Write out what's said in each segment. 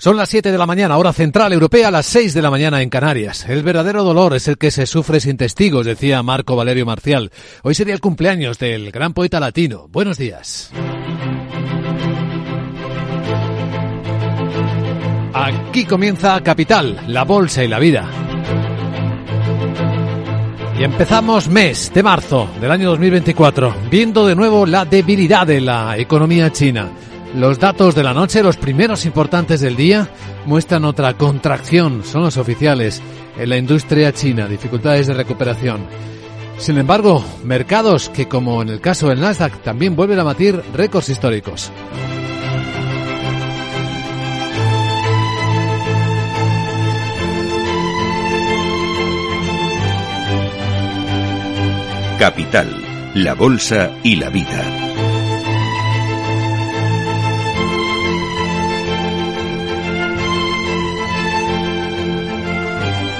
Son las 7 de la mañana, hora central europea, las 6 de la mañana en Canarias. El verdadero dolor es el que se sufre sin testigos, decía Marco Valerio Marcial. Hoy sería el cumpleaños del gran poeta latino. Buenos días. Aquí comienza Capital, la bolsa y la vida. Y empezamos mes de marzo del año 2024, viendo de nuevo la debilidad de la economía china. Los datos de la noche, los primeros importantes del día, muestran otra contracción, son los oficiales, en la industria china, dificultades de recuperación. Sin embargo, mercados que, como en el caso del Nasdaq, también vuelven a batir récords históricos. Capital, la Bolsa y la Vida.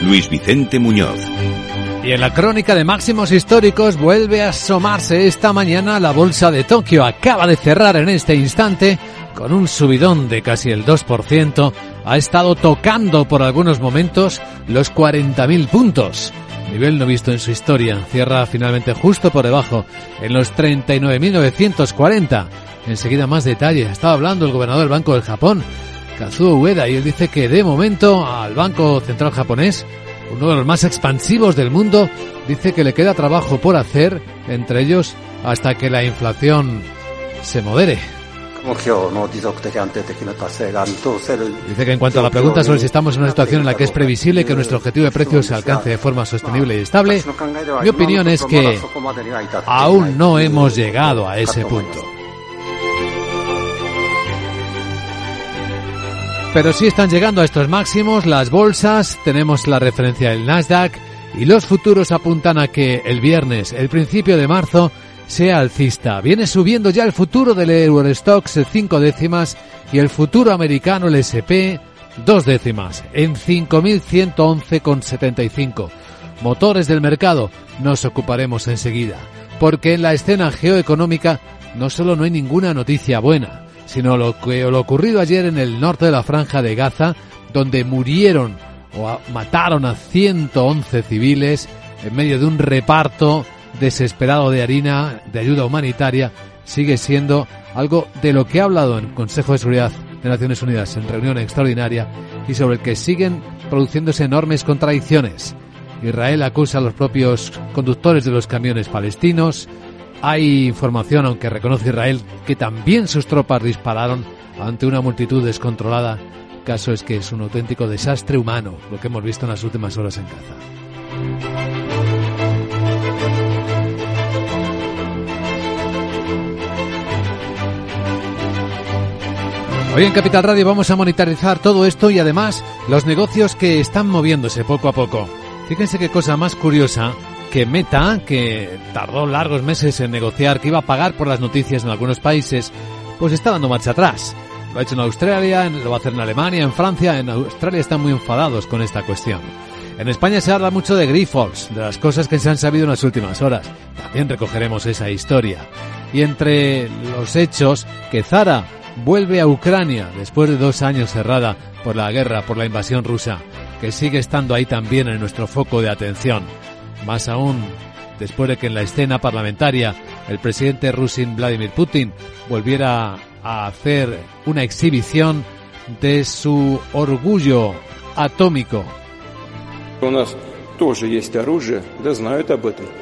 Luis Vicente Muñoz. Y en la crónica de máximos históricos vuelve a asomarse esta mañana la bolsa de Tokio. Acaba de cerrar en este instante con un subidón de casi el 2%. Ha estado tocando por algunos momentos los 40.000 puntos. Nivel no visto en su historia. Cierra finalmente justo por debajo, en los 39.940. Enseguida más detalle. Estaba hablando el gobernador del Banco del Japón, Kazuo Ueda, y él dice que de momento al Banco Central japonés, uno de los más expansivos del mundo, dice que le queda trabajo por hacer, entre ellos hasta que la inflación se modere. Dice que en cuanto a la pregunta sobre si estamos en una situación en la que es previsible que nuestro objetivo de precios se alcance de forma sostenible y estable, mi opinión es que aún no hemos llegado a ese punto. Pero sí están llegando a estos máximos las bolsas, tenemos la referencia del Nasdaq y los futuros apuntan a que el viernes, el principio de marzo, sea alcista. Viene subiendo ya el futuro del Eurostox cinco décimas y el futuro americano, el SP, dos décimas, en 5.111,75. Motores del mercado, nos ocuparemos enseguida, porque en la escena geoeconómica no solo no hay ninguna noticia buena, sino lo que lo ocurrido ayer en el norte de la franja de Gaza, donde murieron o mataron a 111 civiles en medio de un reparto desesperado de harina, de ayuda humanitaria, sigue siendo algo de lo que ha hablado en Consejo de Seguridad de Naciones Unidas en reunión extraordinaria y sobre el que siguen produciéndose enormes contradicciones. Israel acusa a los propios conductores de los camiones palestinos. Hay información, aunque reconoce Israel, que también sus tropas dispararon ante una multitud descontrolada. Caso es que es un auténtico desastre humano lo que hemos visto en las últimas horas en Gaza. Hoy en Capital Radio vamos a monitorizar todo esto y además los negocios que están moviéndose poco a poco. Fíjense qué cosa más curiosa que Meta, que tardó largos meses en negociar que iba a pagar por las noticias en algunos países, pues está dando marcha atrás. Lo ha hecho en Australia, lo va a hacer en Alemania, en Francia. En Australia están muy enfadados con esta cuestión. En España se habla mucho de Grifols, de las cosas que se han sabido en las últimas horas. También recogeremos esa historia. Y entre los hechos, que Zara vuelve a Ucrania después de dos años cerrada por la guerra, por la invasión rusa, que sigue estando ahí también en nuestro foco de atención. Más aún, después de que en la escena parlamentaria el presidente rusin Vladimir Putin volviera a hacer una exhibición de su orgullo atómico.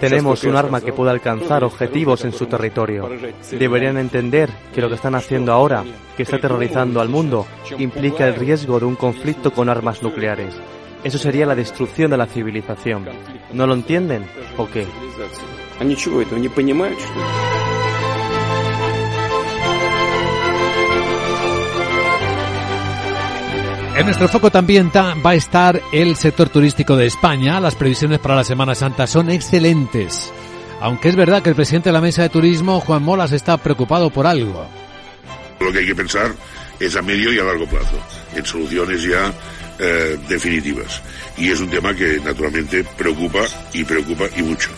Tenemos un arma que puede alcanzar objetivos en su territorio. Deberían entender que lo que están haciendo ahora, que está aterrorizando al mundo, implica el riesgo de un conflicto con armas nucleares. Eso sería la destrucción de la civilización. ¿No lo entienden o qué? En nuestro foco también va a estar el sector turístico de España. Las previsiones para la Semana Santa son excelentes. Aunque es verdad que el presidente de la Mesa de Turismo, Juan Molas, está preocupado por algo. Lo que hay que pensar es a medio y a largo plazo, en soluciones ya eh, definitivas. Y es un tema que naturalmente preocupa y preocupa y mucho.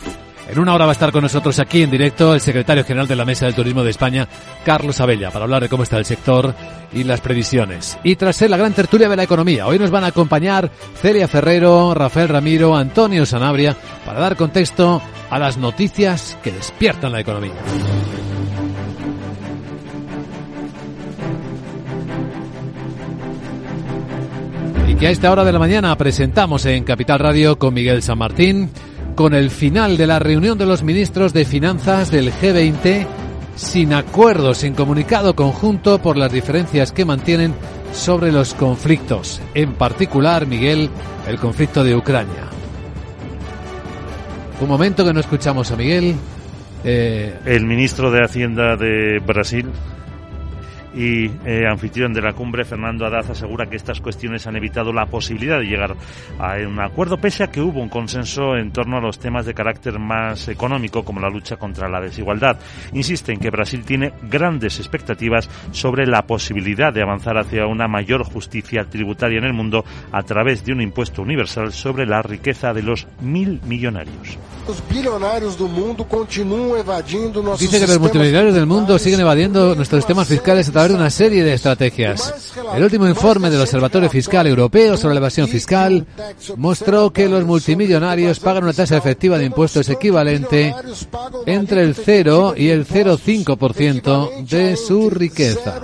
En una hora va a estar con nosotros aquí en directo el secretario general de la Mesa del Turismo de España, Carlos Abella, para hablar de cómo está el sector y las previsiones. Y tras ser la gran tertulia de la economía, hoy nos van a acompañar Celia Ferrero, Rafael Ramiro, Antonio Sanabria, para dar contexto a las noticias que despiertan la economía. Que a esta hora de la mañana presentamos en Capital Radio con Miguel San Martín con el final de la reunión de los ministros de Finanzas del G20 sin acuerdo, sin comunicado conjunto por las diferencias que mantienen sobre los conflictos, en particular, Miguel, el conflicto de Ucrania. Un momento que no escuchamos a Miguel. Eh... El ministro de Hacienda de Brasil, y eh, anfitrión de la cumbre, Fernando Adaz, asegura que estas cuestiones han evitado la posibilidad de llegar a un acuerdo, pese a que hubo un consenso en torno a los temas de carácter más económico, como la lucha contra la desigualdad. Insiste en que Brasil tiene grandes expectativas sobre la posibilidad de avanzar hacia una mayor justicia tributaria en el mundo a través de un impuesto universal sobre la riqueza de los mil millonarios. Dice que los multimillonarios del mundo siguen evadiendo nuestros sistemas fiscales a través de una serie de estrategias. El último informe del Observatorio Fiscal Europeo sobre la evasión fiscal mostró que los multimillonarios pagan una tasa efectiva de impuestos equivalente entre el 0 y el 0,5% de su riqueza.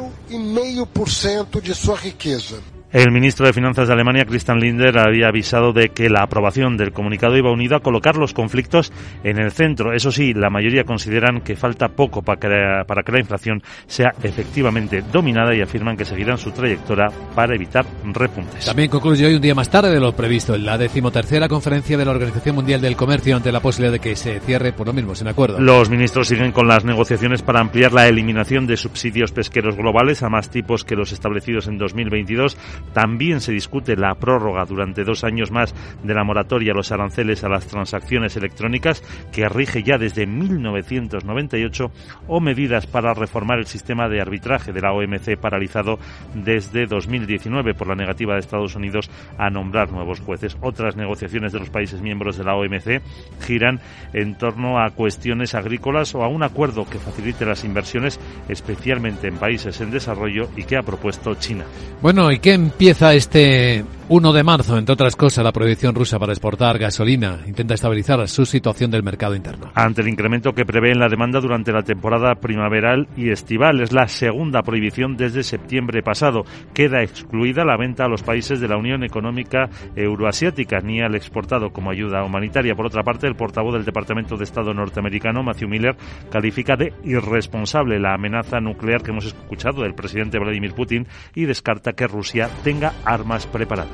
El ministro de Finanzas de Alemania, Christian Linder, había avisado de que la aprobación del comunicado iba unido a colocar los conflictos en el centro. Eso sí, la mayoría consideran que falta poco para que, para que la inflación sea efectivamente dominada y afirman que seguirán su trayectoria para evitar repuntes. También concluye hoy un día más tarde de lo previsto en la decimotercera conferencia de la Organización Mundial del Comercio ante la posibilidad de que se cierre por lo mismo sin acuerdo. Los ministros siguen con las negociaciones para ampliar la eliminación de subsidios pesqueros globales a más tipos que los establecidos en 2022 también se discute la prórroga durante dos años más de la moratoria a los aranceles a las transacciones electrónicas que rige ya desde 1998 o medidas para reformar el sistema de arbitraje de la OMC paralizado desde 2019 por la negativa de Estados Unidos a nombrar nuevos jueces. Otras negociaciones de los países miembros de la OMC giran en torno a cuestiones agrícolas o a un acuerdo que facilite las inversiones, especialmente en países en desarrollo y que ha propuesto China. Bueno, ¿y qué empieza este 1 de marzo, entre otras cosas, la prohibición rusa para exportar gasolina intenta estabilizar su situación del mercado interno. Ante el incremento que prevé en la demanda durante la temporada primaveral y estival, es la segunda prohibición desde septiembre pasado. Queda excluida la venta a los países de la Unión Económica Euroasiática, ni al exportado como ayuda humanitaria. Por otra parte, el portavoz del Departamento de Estado norteamericano, Matthew Miller, califica de irresponsable la amenaza nuclear que hemos escuchado del presidente Vladimir Putin y descarta que Rusia tenga armas preparadas.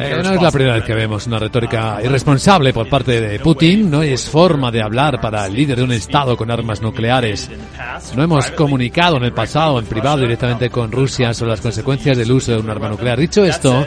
Eh, no es la primera vez que vemos una retórica irresponsable por parte de Putin. No es forma de hablar para el líder de un Estado con armas nucleares. No hemos comunicado en el pasado, en privado, directamente con Rusia sobre las consecuencias del uso de un arma nuclear. Dicho esto,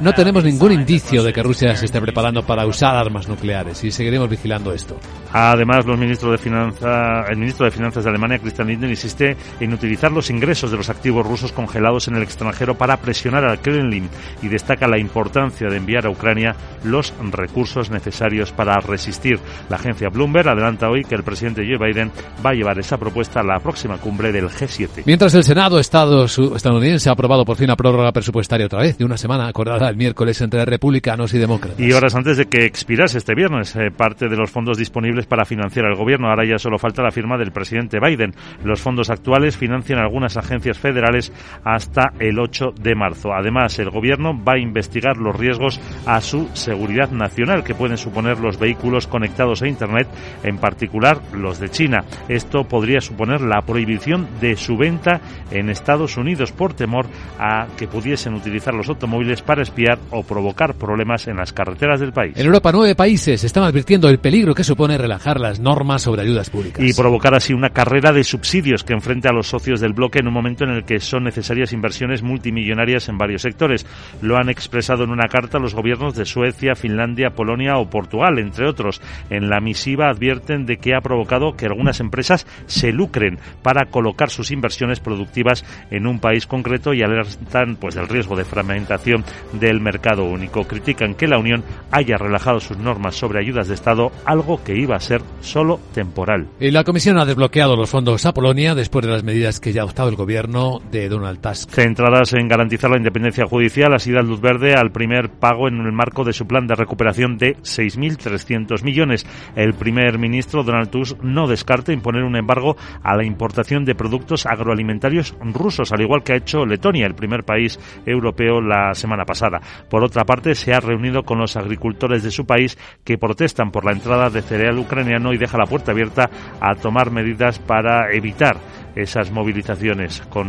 no tenemos ningún indicio de que Rusia se esté preparando para usar armas nucleares y seguiremos vigilando esto. Además, los ministros de Finanza, el ministro de Finanzas de Alemania, Christian Lindner, insiste en utilizar los ingresos de los activos rusos congelados en el extranjero para presionar al Kremlin y destaca la importancia de enviar a Ucrania los recursos necesarios para resistir. La agencia Bloomberg adelanta hoy que el presidente Joe Biden va a llevar esa propuesta a la próxima cumbre del G7. Mientras el Senado estadounidense ha aprobado por fin la prórroga presupuestaria otra vez de una semana acordada el miércoles entre republicanos y demócratas. Y horas antes de que expirase este viernes eh, parte de los fondos disponibles para financiar al gobierno. Ahora ya solo falta la firma del presidente Biden. Los fondos actuales financian algunas agencias federales hasta el 8 de marzo. Además, el gobierno va a investigar los riesgos a su seguridad nacional que pueden suponer los vehículos conectados a Internet, en particular los de China. Esto podría suponer la prohibición de su venta en Estados Unidos por temor a que pudiesen utilizar los automóviles para espiar o provocar problemas en las carreteras del país. En Europa, nueve países están advirtiendo el peligro que supone relajar las normas sobre ayudas públicas. Y provocar así una carrera de subsidios que enfrente a los socios del bloque en un momento en el que son necesarias inversiones multimillonarias en varios sectores. Lo han expresado en una carta los gobiernos de Suecia, Finlandia, Polonia o Portugal, entre otros. En la misiva advierten de que ha provocado que algunas empresas se lucren para colocar sus inversiones productivas en un país concreto y alertan pues del riesgo de fragmentación del mercado único. Critican que la Unión haya relajado sus normas sobre ayudas de Estado, algo que iba a ser solo temporal. Y la Comisión ha desbloqueado los fondos a Polonia después de las medidas que ya ha adoptado el gobierno de Donald Tusk. Centradas en garantizar la independencia judicial, ha sido luz verde al primer pago en el marco de su plan de recuperación de 6.300 millones. El primer ministro Donald Tusk no descarta imponer un embargo a la importación de productos agroalimentarios rusos, al igual que ha hecho Letonia, el primer país europeo, la semana pasada. Por otra parte, se ha reunido con los agricultores de su país que protestan por la entrada de cereal ucraniano y deja la puerta abierta a tomar medidas para evitar esas movilizaciones con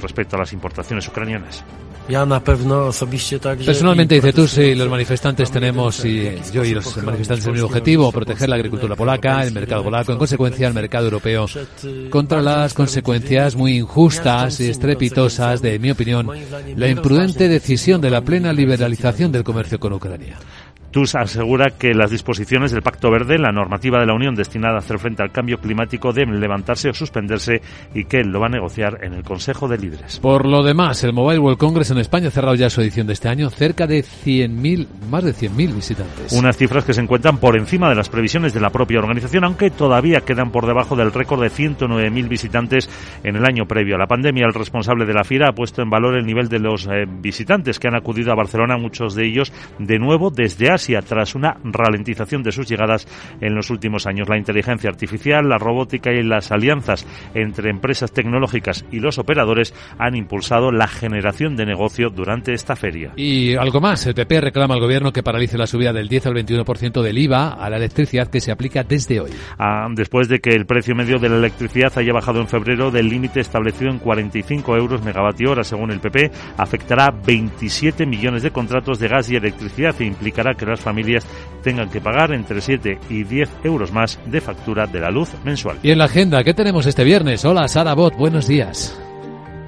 respecto a las importaciones ucranianas. Personalmente, dice tú, si los manifestantes tenemos, y yo y los manifestantes, el mismo objetivo, proteger la agricultura polaca, el mercado polaco, en consecuencia el mercado europeo, contra las consecuencias muy injustas y estrepitosas, de mi opinión, la imprudente decisión de la plena liberalización del comercio con Ucrania. TUS asegura que las disposiciones del Pacto Verde, la normativa de la Unión destinada a hacer frente al cambio climático, deben levantarse o suspenderse y que él lo va a negociar en el Consejo de Líderes. Por lo demás, el Mobile World Congress en España ha cerrado ya su edición de este año, cerca de 100.000, más de 100.000 visitantes. Unas cifras que se encuentran por encima de las previsiones de la propia organización, aunque todavía quedan por debajo del récord de 109.000 visitantes en el año previo a la pandemia. El responsable de la FIRA ha puesto en valor el nivel de los eh, visitantes que han acudido a Barcelona, muchos de ellos de nuevo desde Asia tras una ralentización de sus llegadas en los últimos años. La inteligencia artificial, la robótica y las alianzas entre empresas tecnológicas y los operadores han impulsado la generación de negocio durante esta feria. Y algo más, el PP reclama al gobierno que paralice la subida del 10 al 21% del IVA a la electricidad que se aplica desde hoy. Ah, después de que el precio medio de la electricidad haya bajado en febrero del límite establecido en 45 euros megavatio hora, según el PP, afectará 27 millones de contratos de gas y electricidad e implicará que las familias tengan que pagar entre 7 y 10 euros más de factura de la luz mensual. Y en la agenda, ¿qué tenemos este viernes? Hola, Sara Bot, buenos días.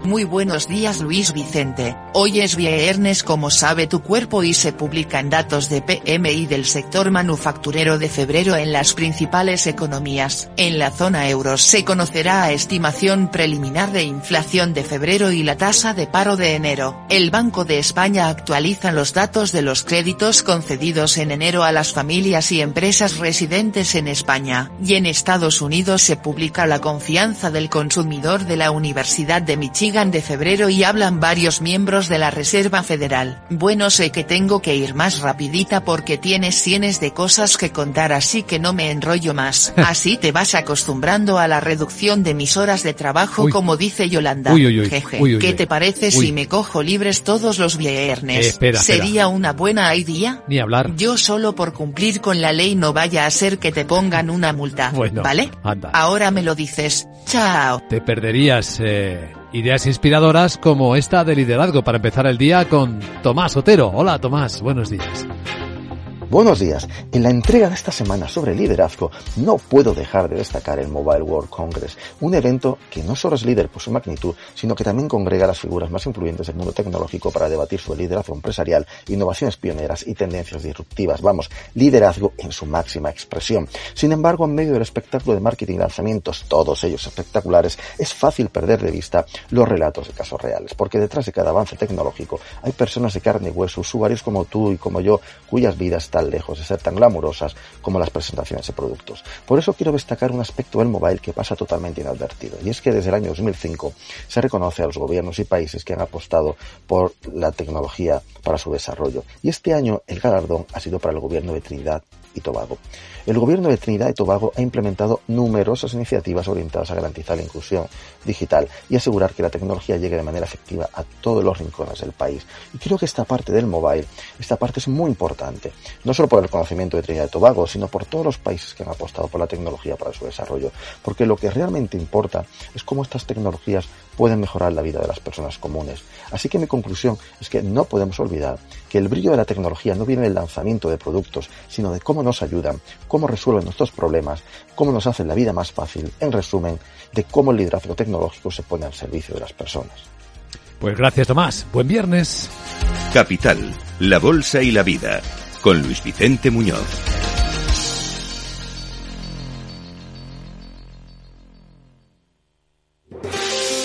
Muy buenos días Luis Vicente, hoy es viernes como sabe tu cuerpo y se publican datos de PMI del sector manufacturero de febrero en las principales economías. En la zona euro se conocerá a estimación preliminar de inflación de febrero y la tasa de paro de enero. El Banco de España actualiza los datos de los créditos concedidos en enero a las familias y empresas residentes en España. Y en Estados Unidos se publica la confianza del consumidor de la Universidad de Michigan de febrero y hablan varios miembros de la Reserva Federal. Bueno sé que tengo que ir más rapidita porque tienes cienes de cosas que contar así que no me enrollo más. Así te vas acostumbrando a la reducción de mis horas de trabajo como dice Yolanda. Jeje. ¿Qué te parece si me cojo libres todos los viernes? Eh, ¿Sería una buena idea? Ni hablar. Yo solo por cumplir con la ley no vaya a ser que te pongan una multa. Bueno, ¿Vale? Anda. Ahora me lo dices. Chao. Te perderías eh, Ideas inspiradoras como esta de liderazgo para empezar el día con Tomás Otero. Hola Tomás, buenos días. Buenos días. En la entrega de esta semana sobre liderazgo no puedo dejar de destacar el Mobile World Congress, un evento que no solo es líder por su magnitud, sino que también congrega las figuras más influyentes del mundo tecnológico para debatir sobre liderazgo empresarial, innovaciones pioneras y tendencias disruptivas. Vamos, liderazgo en su máxima expresión. Sin embargo, en medio del espectáculo de marketing y lanzamientos, todos ellos espectaculares, es fácil perder de vista los relatos de casos reales, porque detrás de cada avance tecnológico hay personas de carne y hueso, usuarios como tú y como yo, cuyas vidas están lejos de ser tan glamurosas como las presentaciones de productos. Por eso quiero destacar un aspecto del mobile que pasa totalmente inadvertido, y es que desde el año 2005 se reconoce a los gobiernos y países que han apostado por la tecnología para su desarrollo. Y este año el galardón ha sido para el gobierno de Trinidad Tobago. El gobierno de Trinidad y Tobago ha implementado numerosas iniciativas orientadas a garantizar la inclusión digital y asegurar que la tecnología llegue de manera efectiva a todos los rincones del país. Y creo que esta parte del mobile, esta parte es muy importante, no solo por el conocimiento de Trinidad y Tobago, sino por todos los países que han apostado por la tecnología para su desarrollo, porque lo que realmente importa es cómo estas tecnologías pueden mejorar la vida de las personas comunes. Así que mi conclusión es que no podemos olvidar que el brillo de la tecnología no viene del lanzamiento de productos, sino de cómo nos ayudan, cómo resuelven nuestros problemas, cómo nos hacen la vida más fácil, en resumen, de cómo el liderazgo tecnológico se pone al servicio de las personas. Pues gracias Tomás, buen viernes. Capital, la Bolsa y la Vida, con Luis Vicente Muñoz.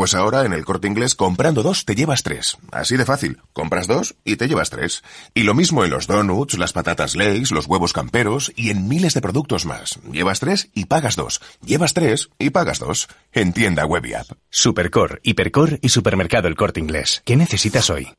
Pues ahora en el corte inglés comprando dos te llevas tres. Así de fácil. Compras dos y te llevas tres. Y lo mismo en los donuts, las patatas Lay's, los huevos camperos y en miles de productos más. Llevas tres y pagas dos. Llevas tres y pagas dos. En tienda web y app. Supercor, Hipercor y Supermercado El Corte Inglés. ¿Qué necesitas hoy?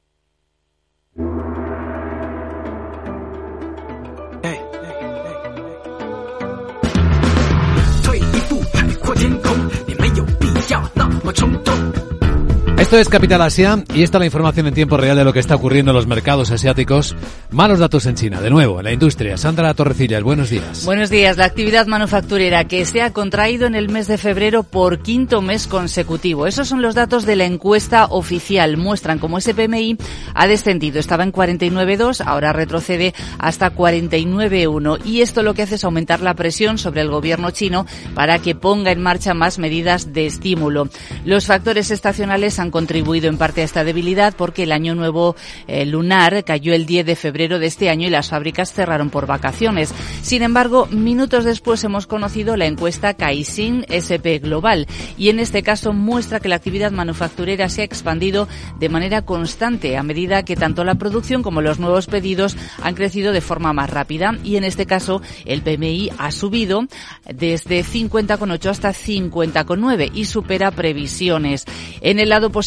Esto es Capital Asia y esta es la información en tiempo real de lo que está ocurriendo en los mercados asiáticos. Malos datos en China, de nuevo, en la industria. Sandra Torrecillas, buenos días. Buenos días. La actividad manufacturera que se ha contraído en el mes de febrero por quinto mes consecutivo. Esos son los datos de la encuesta oficial. Muestran cómo ese PMI ha descendido. Estaba en 49,2, ahora retrocede hasta 49,1. Y esto lo que hace es aumentar la presión sobre el gobierno chino para que ponga en marcha más medidas de estímulo. Los factores estacionales han contribuido en parte a esta debilidad porque el año nuevo eh, lunar cayó el 10 de febrero de este año y las fábricas cerraron por vacaciones. Sin embargo, minutos después hemos conocido la encuesta Caixin SP Global y en este caso muestra que la actividad manufacturera se ha expandido de manera constante a medida que tanto la producción como los nuevos pedidos han crecido de forma más rápida y en este caso el PMI ha subido desde 50,8 hasta 50,9 y supera previsiones. En el lado positivo,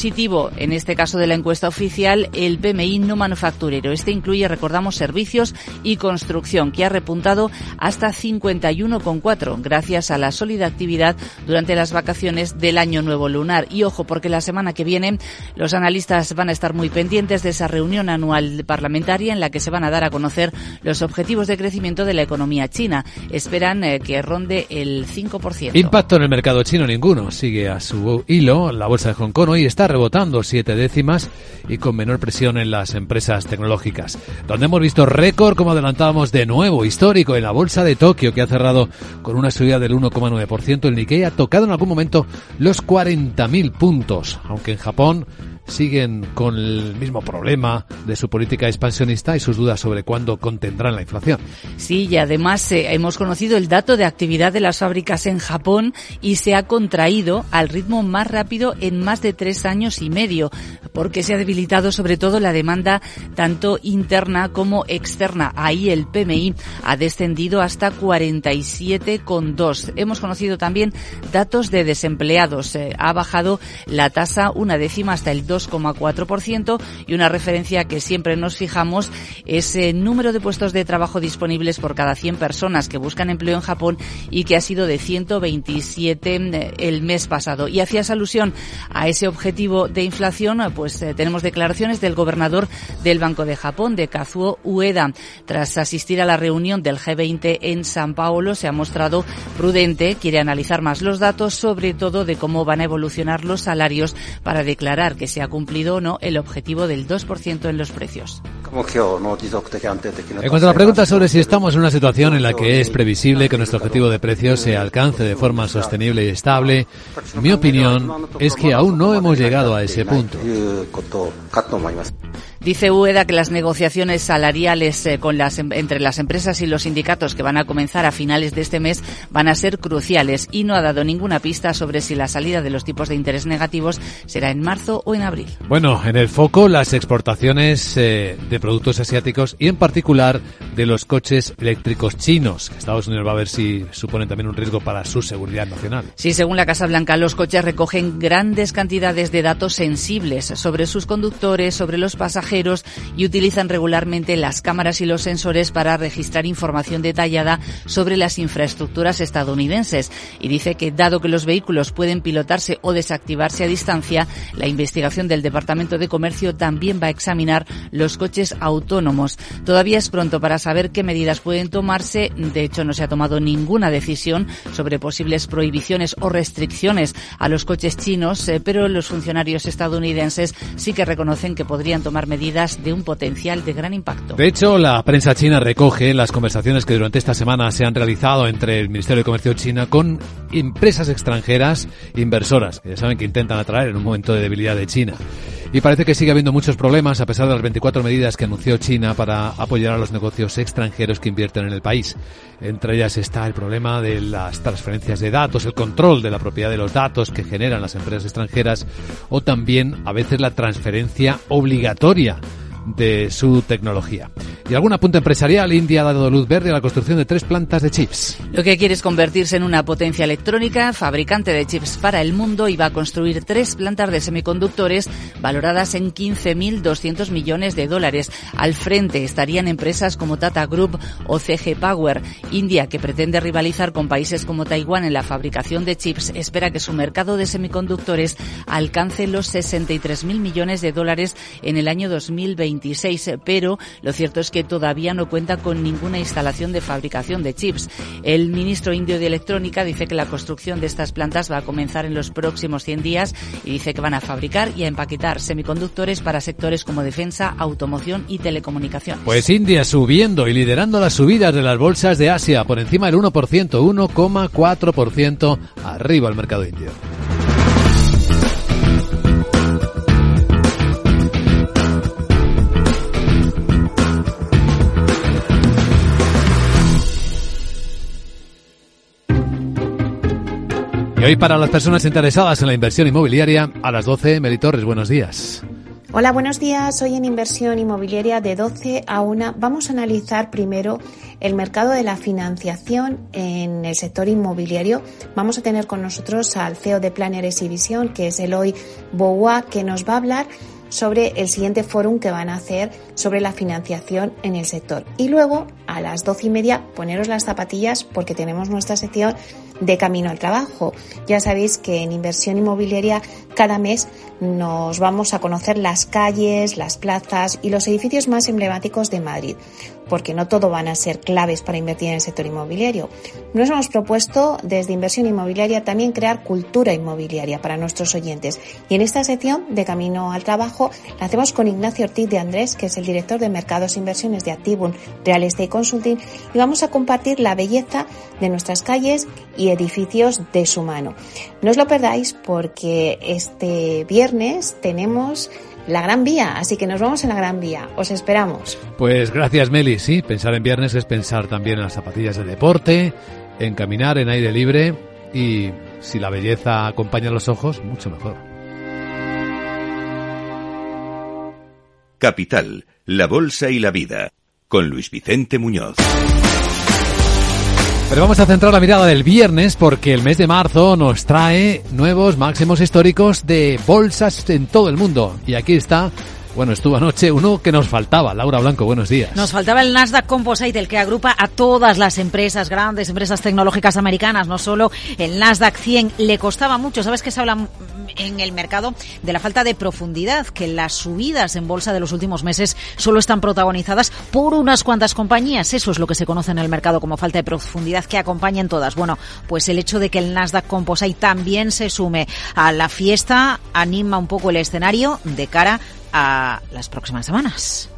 en este caso de la encuesta oficial, el PMI no manufacturero. Este incluye, recordamos, servicios y construcción, que ha repuntado hasta 51,4 gracias a la sólida actividad durante las vacaciones del año nuevo lunar. Y ojo, porque la semana que viene los analistas van a estar muy pendientes de esa reunión anual parlamentaria en la que se van a dar a conocer los objetivos de crecimiento de la economía china. Esperan eh, que ronde el 5%. Impacto en el mercado chino ninguno. Sigue a su hilo la bolsa de Hong Kong hoy está rebotando siete décimas y con menor presión en las empresas tecnológicas. Donde hemos visto récord, como adelantábamos, de nuevo histórico en la bolsa de Tokio, que ha cerrado con una subida del 1,9%. El Nikkei ha tocado en algún momento los 40.000 puntos, aunque en Japón siguen con el mismo problema de su política expansionista y sus dudas sobre cuándo contendrán la inflación. Sí, y además eh, hemos conocido el dato de actividad de las fábricas en Japón y se ha contraído al ritmo más rápido en más de tres años y medio, porque se ha debilitado sobre todo la demanda tanto interna como externa. Ahí el PMI ha descendido hasta 47,2. Hemos conocido también datos de desempleados. Eh, ha bajado la tasa una décima hasta el 2,4% y una referencia que siempre nos fijamos es el número de puestos de trabajo disponibles por cada 100 personas que buscan empleo en Japón y que ha sido de 127 eh, el mes pasado. Y hacías alusión a ese objetivo de inflación, pues eh, tenemos declaraciones del gobernador del Banco de Japón, de Kazuo Ueda. Tras asistir a la reunión del G20 en San Paulo, se ha mostrado prudente, quiere analizar más los datos, sobre todo de cómo van a evolucionar los salarios para declarar que se ha cumplido o no el objetivo del 2% en los precios. En cuanto a la pregunta sobre si estamos en una situación en la que es previsible que nuestro objetivo de precios se alcance de forma sostenible y estable, mi opinión es que aún no hemos llegado a ese punto. Dice Ueda que las negociaciones salariales eh, con las, em, entre las empresas y los sindicatos que van a comenzar a finales de este mes van a ser cruciales y no ha dado ninguna pista sobre si la salida de los tipos de interés negativos será en marzo o en abril. Bueno, en el foco las exportaciones eh, de productos asiáticos y en particular de los coches eléctricos chinos. Estados Unidos va a ver si suponen también un riesgo para su seguridad nacional. Sí, según la Casa Blanca, los coches recogen grandes cantidades de datos sensibles sobre sus conductores, sobre los pasajeros y utilizan regularmente las cámaras y los sensores para registrar información detallada sobre las infraestructuras estadounidenses. Y dice que dado que los vehículos pueden pilotarse o desactivarse a distancia, la investigación del Departamento de Comercio también va a examinar los coches coches autónomos. Todavía es pronto para saber qué medidas pueden tomarse. De hecho, no se ha tomado ninguna decisión sobre posibles prohibiciones o restricciones a los coches chinos, eh, pero los funcionarios estadounidenses sí que reconocen que podrían tomar medidas de un potencial de gran impacto. De hecho, la prensa china recoge las conversaciones que durante esta semana se han realizado entre el Ministerio de Comercio china con empresas extranjeras inversoras, que ya saben que intentan atraer en un momento de debilidad de China. Y parece que sigue habiendo muchos problemas a pesar de las 24 medidas que anunció China para apoyar a los negocios extranjeros que invierten en el país. Entre ellas está el problema de las transferencias de datos, el control de la propiedad de los datos que generan las empresas extranjeras o también a veces la transferencia obligatoria de su tecnología. Y algún apunte empresarial, India ha dado luz verde a la construcción de tres plantas de chips. Lo que quiere es convertirse en una potencia electrónica, fabricante de chips para el mundo y va a construir tres plantas de semiconductores valoradas en 15.200 millones de dólares. Al frente estarían empresas como Tata Group o CG Power. India, que pretende rivalizar con países como Taiwán en la fabricación de chips, espera que su mercado de semiconductores alcance los 63.000 millones de dólares en el año 2020 pero lo cierto es que todavía no cuenta con ninguna instalación de fabricación de chips. El ministro indio de Electrónica dice que la construcción de estas plantas va a comenzar en los próximos 100 días y dice que van a fabricar y a empaquetar semiconductores para sectores como defensa, automoción y telecomunicación. Pues India subiendo y liderando las subidas de las bolsas de Asia por encima del 1%, 1,4% arriba el mercado indio. Y hoy para las personas interesadas en la inversión inmobiliaria, a las 12, Meli Torres, buenos días. Hola, buenos días. Hoy en Inversión Inmobiliaria de 12 a 1 vamos a analizar primero el mercado de la financiación en el sector inmobiliario. Vamos a tener con nosotros al CEO de Planner Exhibition, que es Eloy Boua, que nos va a hablar sobre el siguiente fórum que van a hacer sobre la financiación en el sector. Y luego, a las doce y media, poneros las zapatillas porque tenemos nuestra sección de camino al trabajo. Ya sabéis que en inversión inmobiliaria cada mes nos vamos a conocer las calles, las plazas y los edificios más emblemáticos de Madrid, porque no todo van a ser claves para invertir en el sector inmobiliario. Nos hemos propuesto desde inversión inmobiliaria también crear cultura inmobiliaria para nuestros oyentes y en esta sección de camino al trabajo la hacemos con Ignacio Ortiz de Andrés, que es el director de mercados e inversiones de Activum Real Estate Consulting y vamos a compartir la belleza de nuestras calles y edificios de su mano. No os lo perdáis porque este viernes tenemos la Gran Vía, así que nos vamos en la Gran Vía. Os esperamos. Pues gracias Meli, sí, pensar en viernes es pensar también en las zapatillas de deporte, en caminar en aire libre y si la belleza acompaña los ojos, mucho mejor. Capital, la Bolsa y la Vida, con Luis Vicente Muñoz. Pero vamos a centrar la mirada del viernes porque el mes de marzo nos trae nuevos máximos históricos de bolsas en todo el mundo. Y aquí está bueno, estuvo anoche uno que nos faltaba. Laura Blanco, buenos días. Nos faltaba el Nasdaq Composite, el que agrupa a todas las empresas, grandes empresas tecnológicas americanas, no solo el Nasdaq 100. Le costaba mucho. ¿Sabes que se habla en el mercado de la falta de profundidad? Que las subidas en bolsa de los últimos meses solo están protagonizadas por unas cuantas compañías. Eso es lo que se conoce en el mercado como falta de profundidad que acompañan todas. Bueno, pues el hecho de que el Nasdaq Composite también se sume a la fiesta anima un poco el escenario de cara las próximas semanas.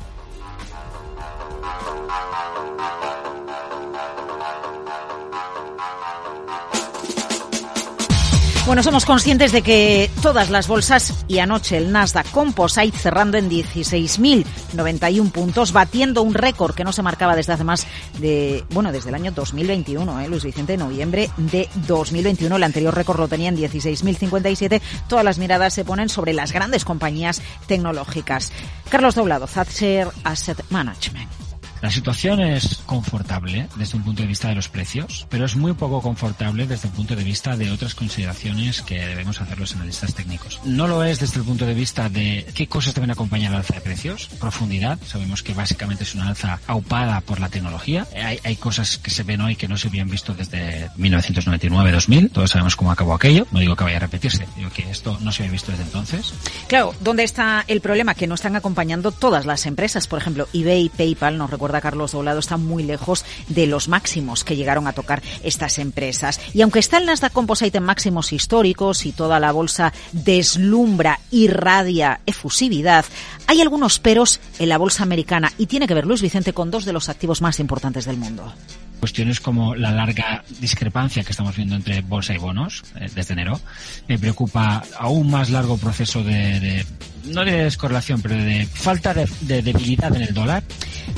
Bueno, somos conscientes de que todas las bolsas y anoche el Nasdaq Composite cerrando en 16.091 puntos, batiendo un récord que no se marcaba desde hace más de, bueno, desde el año 2021, ¿eh? Luis Vicente, noviembre de 2021. El anterior récord lo tenía en 16.057. Todas las miradas se ponen sobre las grandes compañías tecnológicas. Carlos Doblado, Thatcher Asset Management. La situación es confortable desde un punto de vista de los precios, pero es muy poco confortable desde el punto de vista de otras consideraciones que debemos hacer los analistas técnicos. No lo es desde el punto de vista de qué cosas deben acompañar la alza de precios, profundidad, sabemos que básicamente es una alza aupada por la tecnología, hay, hay cosas que se ven hoy que no se habían visto desde 1999-2000, todos sabemos cómo acabó aquello, no digo que vaya a repetirse, digo que esto no se había visto desde entonces. Claro, ¿dónde está el problema? Que no están acompañando todas las empresas, por ejemplo, eBay, PayPal, nos recuerda Carlos Doblado, están muy lejos de los máximos que llegaron a tocar estas empresas. Y aunque está el Nasdaq Composite en máximos históricos y toda la bolsa deslumbra, irradia efusividad, hay algunos peros en la bolsa americana y tiene que ver Luis Vicente con dos de los activos más importantes del mundo. Cuestiones como la larga discrepancia que estamos viendo entre bolsa y bonos eh, desde enero. Me preocupa aún más largo proceso de no de descorrelación, pero de falta de, de, debilidad en el dólar.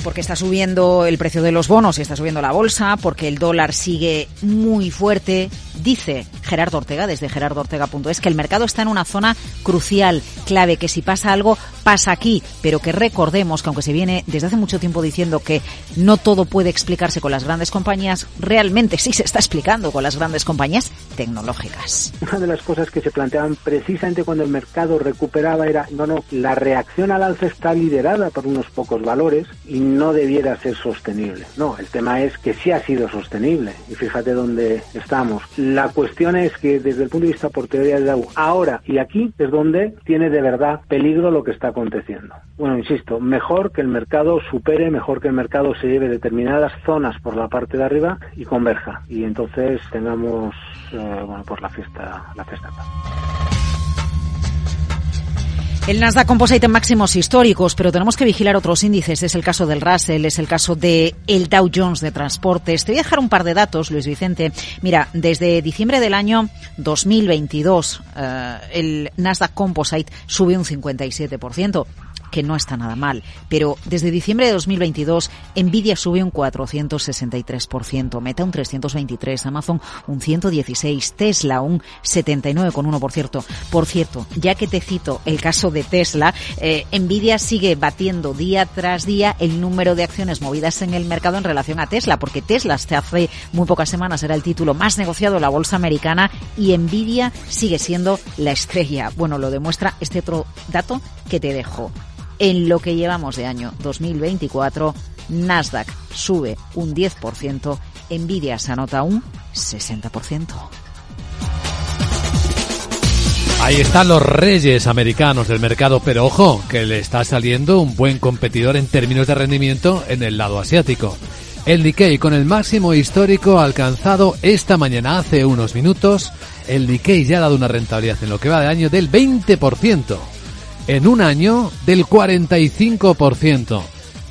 Porque está subiendo el precio de los bonos y está subiendo la bolsa, porque el dólar sigue muy fuerte. Dice Gerardo Ortega, desde gerardoortega.es, que el mercado está en una zona crucial, clave, que si pasa algo, pasa aquí, pero que recordemos que aunque se viene desde hace mucho tiempo diciendo que no todo puede explicarse con las grandes compañías, realmente sí se está explicando con las grandes compañías tecnológicas. Una de las cosas que se planteaban precisamente cuando el mercado recuperaba era no, no, la reacción al alza está liderada por unos pocos valores y no debiera ser sostenible. No, el tema es que sí ha sido sostenible y fíjate dónde estamos. La cuestión es que desde el punto de vista por teoría de Dow, ahora y aquí es donde tiene de verdad peligro lo que está aconteciendo. Bueno, insisto, mejor que el mercado supere, mejor que el mercado se lleve determinadas zonas por la parte de arriba y converja y entonces tengamos eh, bueno, pues la fiesta, la fiesta. El Nasdaq Composite en máximos históricos, pero tenemos que vigilar otros índices. Es el caso del Russell, es el caso de el Dow Jones de transportes. Te voy a dejar un par de datos, Luis Vicente. Mira, desde diciembre del año 2022, uh, el Nasdaq Composite sube un 57% que no está nada mal. Pero desde diciembre de 2022, Nvidia sube un 463%, Meta un 323%, Amazon un 116%, Tesla un 79,1%. Por cierto, por cierto, ya que te cito el caso de Tesla, eh, Nvidia sigue batiendo día tras día el número de acciones movidas en el mercado en relación a Tesla, porque Tesla hasta hace muy pocas semanas era el título más negociado de la bolsa americana y Nvidia sigue siendo la estrella. Bueno, lo demuestra este otro dato que te dejo. En lo que llevamos de año 2024, Nasdaq sube un 10%, Nvidia se anota un 60%. Ahí están los reyes americanos del mercado, pero ojo, que le está saliendo un buen competidor en términos de rendimiento en el lado asiático. El Nikkei con el máximo histórico alcanzado esta mañana hace unos minutos, el Nikkei ya ha dado una rentabilidad en lo que va de año del 20% en un año del 45%.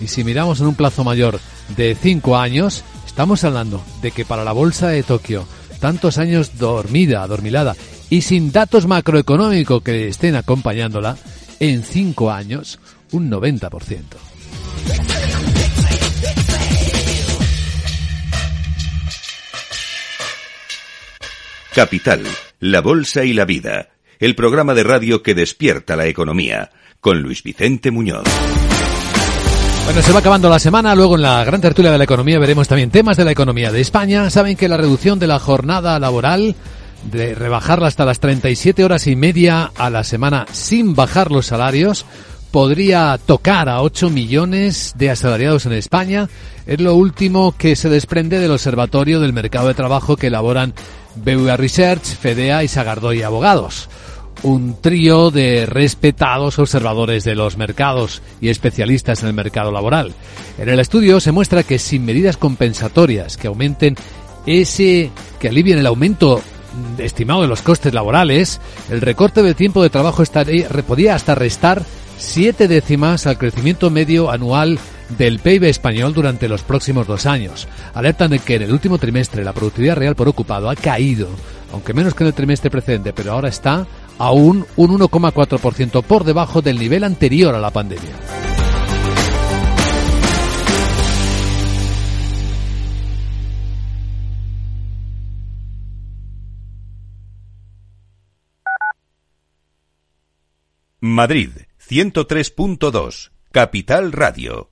Y si miramos en un plazo mayor de 5 años, estamos hablando de que para la bolsa de Tokio, tantos años dormida, adormilada, y sin datos macroeconómicos que estén acompañándola, en 5 años, un 90%. Capital, la Bolsa y la Vida el programa de radio que despierta la economía, con Luis Vicente Muñoz. Bueno, se va acabando la semana, luego en la gran tertulia de la economía veremos también temas de la economía de España. Saben que la reducción de la jornada laboral, de rebajarla hasta las 37 horas y media a la semana sin bajar los salarios, podría tocar a 8 millones de asalariados en España. Es lo último que se desprende del Observatorio del Mercado de Trabajo que elaboran BVA Research, FEDEA y Sagardoy Abogados un trío de respetados observadores de los mercados y especialistas en el mercado laboral. En el estudio se muestra que sin medidas compensatorias que aumenten ese, que alivien el aumento estimado de los costes laborales, el recorte del tiempo de trabajo estaría, podía hasta restar siete décimas al crecimiento medio anual del PIB español durante los próximos dos años. Alertan de que en el último trimestre la productividad real por ocupado ha caído, aunque menos que en el trimestre precedente, pero ahora está aún un 1,4% por debajo del nivel anterior a la pandemia. Madrid 103.2 Capital Radio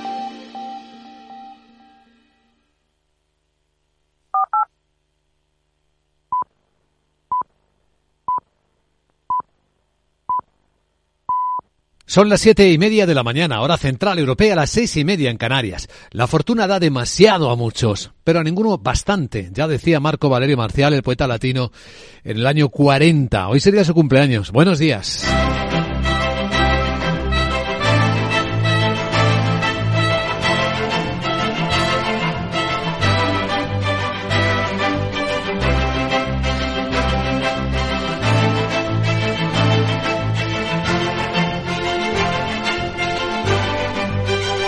Son las siete y media de la mañana, hora central europea, las seis y media en Canarias. La fortuna da demasiado a muchos, pero a ninguno bastante. Ya decía Marco Valerio Marcial, el poeta latino, en el año 40. Hoy sería su cumpleaños. Buenos días.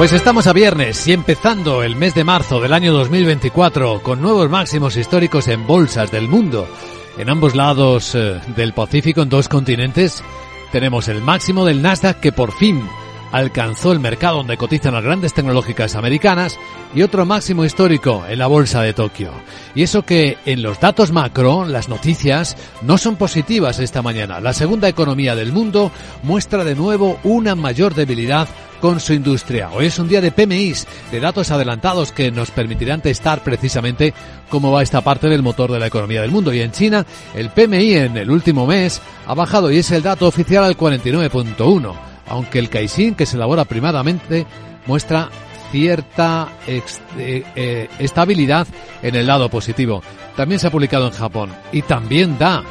Pues estamos a viernes y empezando el mes de marzo del año 2024 con nuevos máximos históricos en bolsas del mundo. En ambos lados eh, del Pacífico, en dos continentes, tenemos el máximo del Nasdaq que por fin alcanzó el mercado donde cotizan las grandes tecnológicas americanas y otro máximo histórico en la bolsa de Tokio. Y eso que en los datos macro las noticias no son positivas esta mañana. La segunda economía del mundo muestra de nuevo una mayor debilidad con su industria. Hoy es un día de PMIs, de datos adelantados que nos permitirán testar precisamente cómo va esta parte del motor de la economía del mundo. Y en China, el PMI en el último mes ha bajado y es el dato oficial al 49.1, aunque el Caixin, que se elabora primadamente, muestra cierta eh, eh, estabilidad en el lado positivo. También se ha publicado en Japón y también da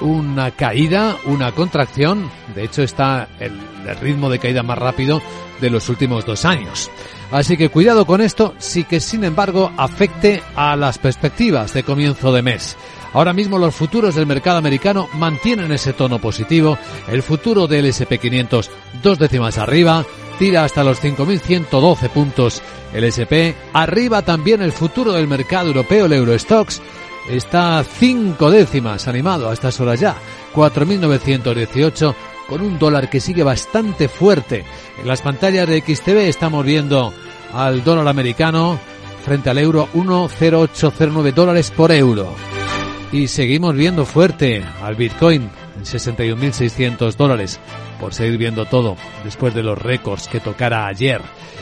una caída, una contracción. De hecho, está el, el ritmo de caída más rápido de los últimos dos años. Así que cuidado con esto, sí que sin embargo afecte a las perspectivas de comienzo de mes. Ahora mismo los futuros del mercado americano mantienen ese tono positivo. El futuro del SP500 dos décimas arriba, tira hasta los 5.112 puntos el SP. Arriba también el futuro del mercado europeo, el Eurostox, está cinco décimas animado a estas horas ya, 4.918 con un dólar que sigue bastante fuerte. En las pantallas de XTV estamos viendo al dólar americano frente al euro 1,0809 dólares por euro. Y seguimos viendo fuerte al Bitcoin en 61.600 dólares por seguir viendo todo después de los récords que tocara ayer.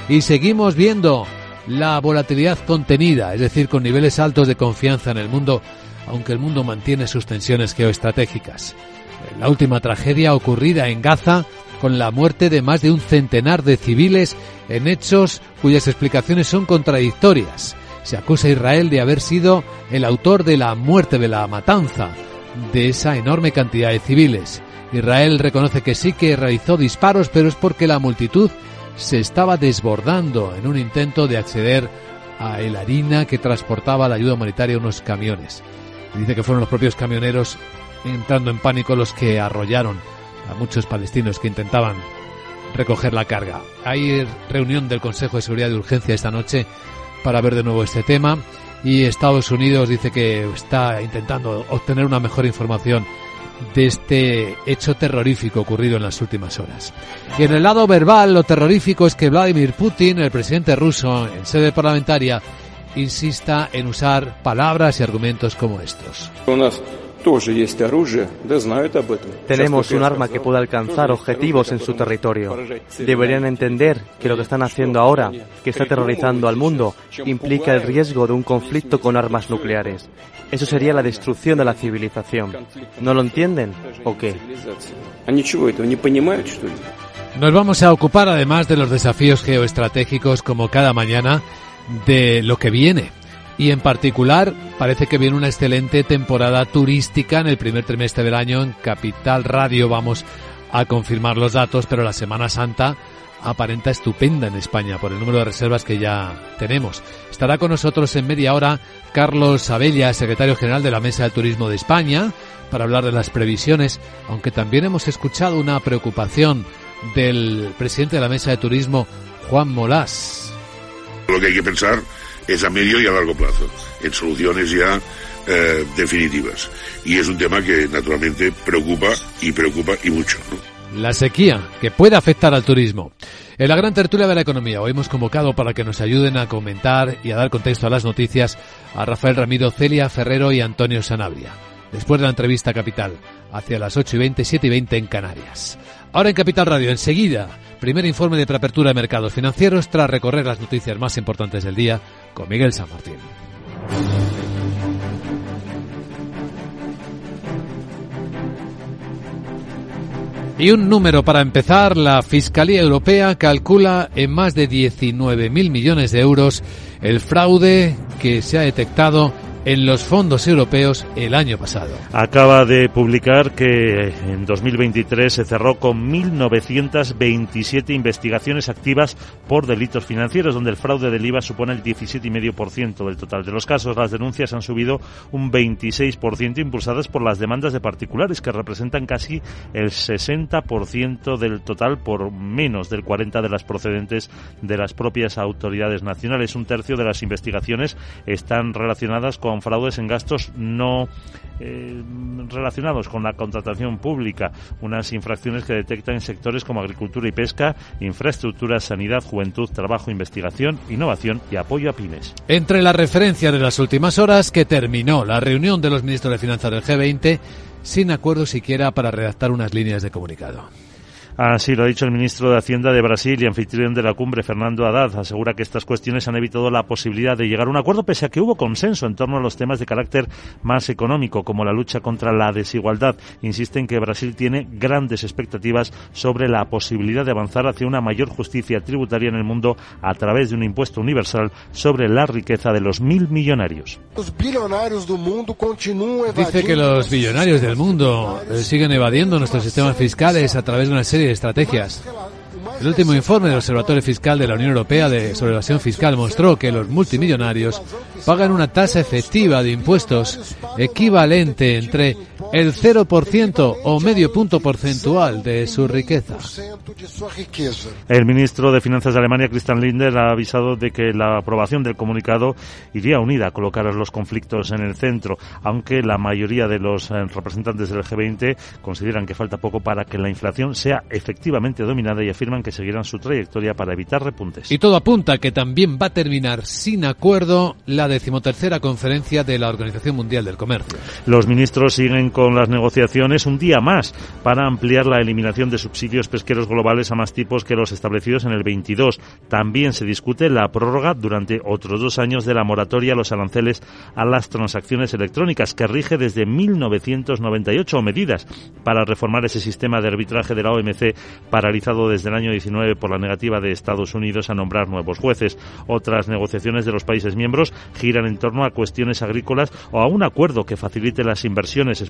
Y seguimos viendo la volatilidad contenida, es decir, con niveles altos de confianza en el mundo, aunque el mundo mantiene sus tensiones geoestratégicas la última tragedia ocurrida en Gaza con la muerte de más de un centenar de civiles en hechos cuyas explicaciones son contradictorias. Se acusa a Israel de haber sido el autor de la muerte de la matanza de esa enorme cantidad de civiles. Israel reconoce que sí que realizó disparos, pero es porque la multitud se estaba desbordando en un intento de acceder a la harina que transportaba la ayuda humanitaria a unos camiones. Dice que fueron los propios camioneros entrando en pánico los que arrollaron a muchos palestinos que intentaban recoger la carga. Hay reunión del Consejo de Seguridad de Urgencia esta noche para ver de nuevo este tema y Estados Unidos dice que está intentando obtener una mejor información de este hecho terrorífico ocurrido en las últimas horas. Y en el lado verbal, lo terrorífico es que Vladimir Putin, el presidente ruso, en sede parlamentaria, insista en usar palabras y argumentos como estos. Tenemos un arma que puede alcanzar objetivos en su territorio. Deberían entender que lo que están haciendo ahora, que está aterrorizando al mundo, implica el riesgo de un conflicto con armas nucleares. Eso sería la destrucción de la civilización. ¿No lo entienden o qué? Nos vamos a ocupar además de los desafíos geoestratégicos como cada mañana de lo que viene. Y en particular parece que viene una excelente temporada turística en el primer trimestre del año en Capital Radio. Vamos a confirmar los datos, pero la Semana Santa aparenta estupenda en España por el número de reservas que ya tenemos. Estará con nosotros en media hora Carlos Abella, secretario general de la Mesa de Turismo de España, para hablar de las previsiones, aunque también hemos escuchado una preocupación del presidente de la Mesa de Turismo, Juan Molás. Lo que hay que pensar es a medio y a largo plazo, en soluciones ya eh, definitivas. Y es un tema que naturalmente preocupa y preocupa y mucho. La sequía, que puede afectar al turismo. En la gran tertulia de la economía hoy hemos convocado para que nos ayuden a comentar y a dar contexto a las noticias a Rafael Ramiro, Celia Ferrero y Antonio Sanabria. Después de la entrevista capital, hacia las 8 y 20, 7 y 20 en Canarias. Ahora en Capital Radio, enseguida, primer informe de preapertura de mercados financieros tras recorrer las noticias más importantes del día con Miguel San Martín. Y un número para empezar, la Fiscalía Europea calcula en más de 19.000 millones de euros el fraude que se ha detectado en los fondos europeos el año pasado. Acaba de publicar que en 2023 se cerró con 1.927 investigaciones activas por delitos financieros, donde el fraude del IVA supone el 17,5% del total de los casos. Las denuncias han subido un 26%, impulsadas por las demandas de particulares, que representan casi el 60% del total, por menos del 40% de las procedentes de las propias autoridades nacionales. Un tercio de las investigaciones están relacionadas con fraudes en gastos no eh, relacionados con la contratación pública, unas infracciones que detectan en sectores como agricultura y pesca, infraestructura, sanidad, juventud, trabajo, investigación, innovación y apoyo a pymes. Entre las referencias de las últimas horas que terminó la reunión de los ministros de Finanzas del G20 sin acuerdo siquiera para redactar unas líneas de comunicado. Así lo ha dicho el ministro de Hacienda de Brasil y anfitrión de la cumbre, Fernando Haddad. Asegura que estas cuestiones han evitado la posibilidad de llegar a un acuerdo, pese a que hubo consenso en torno a los temas de carácter más económico, como la lucha contra la desigualdad. Insiste en que Brasil tiene grandes expectativas sobre la posibilidad de avanzar hacia una mayor justicia tributaria en el mundo a través de un impuesto universal sobre la riqueza de los mil millonarios. Dice que los billonarios del mundo eh, siguen evadiendo nuestros sistemas fiscales a través de una serie estrategias. El último informe del Observatorio Fiscal de la Unión Europea de, sobre evasión fiscal mostró que los multimillonarios pagan una tasa efectiva de impuestos equivalente entre el 0% o medio punto porcentual de su riqueza. El ministro de Finanzas de Alemania, Christian Lindner, ha avisado de que la aprobación del comunicado iría unida a colocar los conflictos en el centro, aunque la mayoría de los eh, representantes del G20 consideran que falta poco para que la inflación sea efectivamente dominada y afirman que seguirán su trayectoria para evitar repuntes. Y todo apunta que también va a terminar sin acuerdo la decimotercera conferencia de la Organización Mundial del Comercio. Los ministros siguen con las negociaciones un día más para ampliar la eliminación de subsidios pesqueros globales a más tipos que los establecidos en el 22. También se discute la prórroga durante otros dos años de la moratoria a los aranceles a las transacciones electrónicas que rige desde 1998 o medidas para reformar ese sistema de arbitraje de la OMC paralizado desde el año 19 por la negativa de Estados Unidos a nombrar nuevos jueces. Otras negociaciones de los países miembros giran en torno a cuestiones agrícolas o a un acuerdo que facilite las inversiones,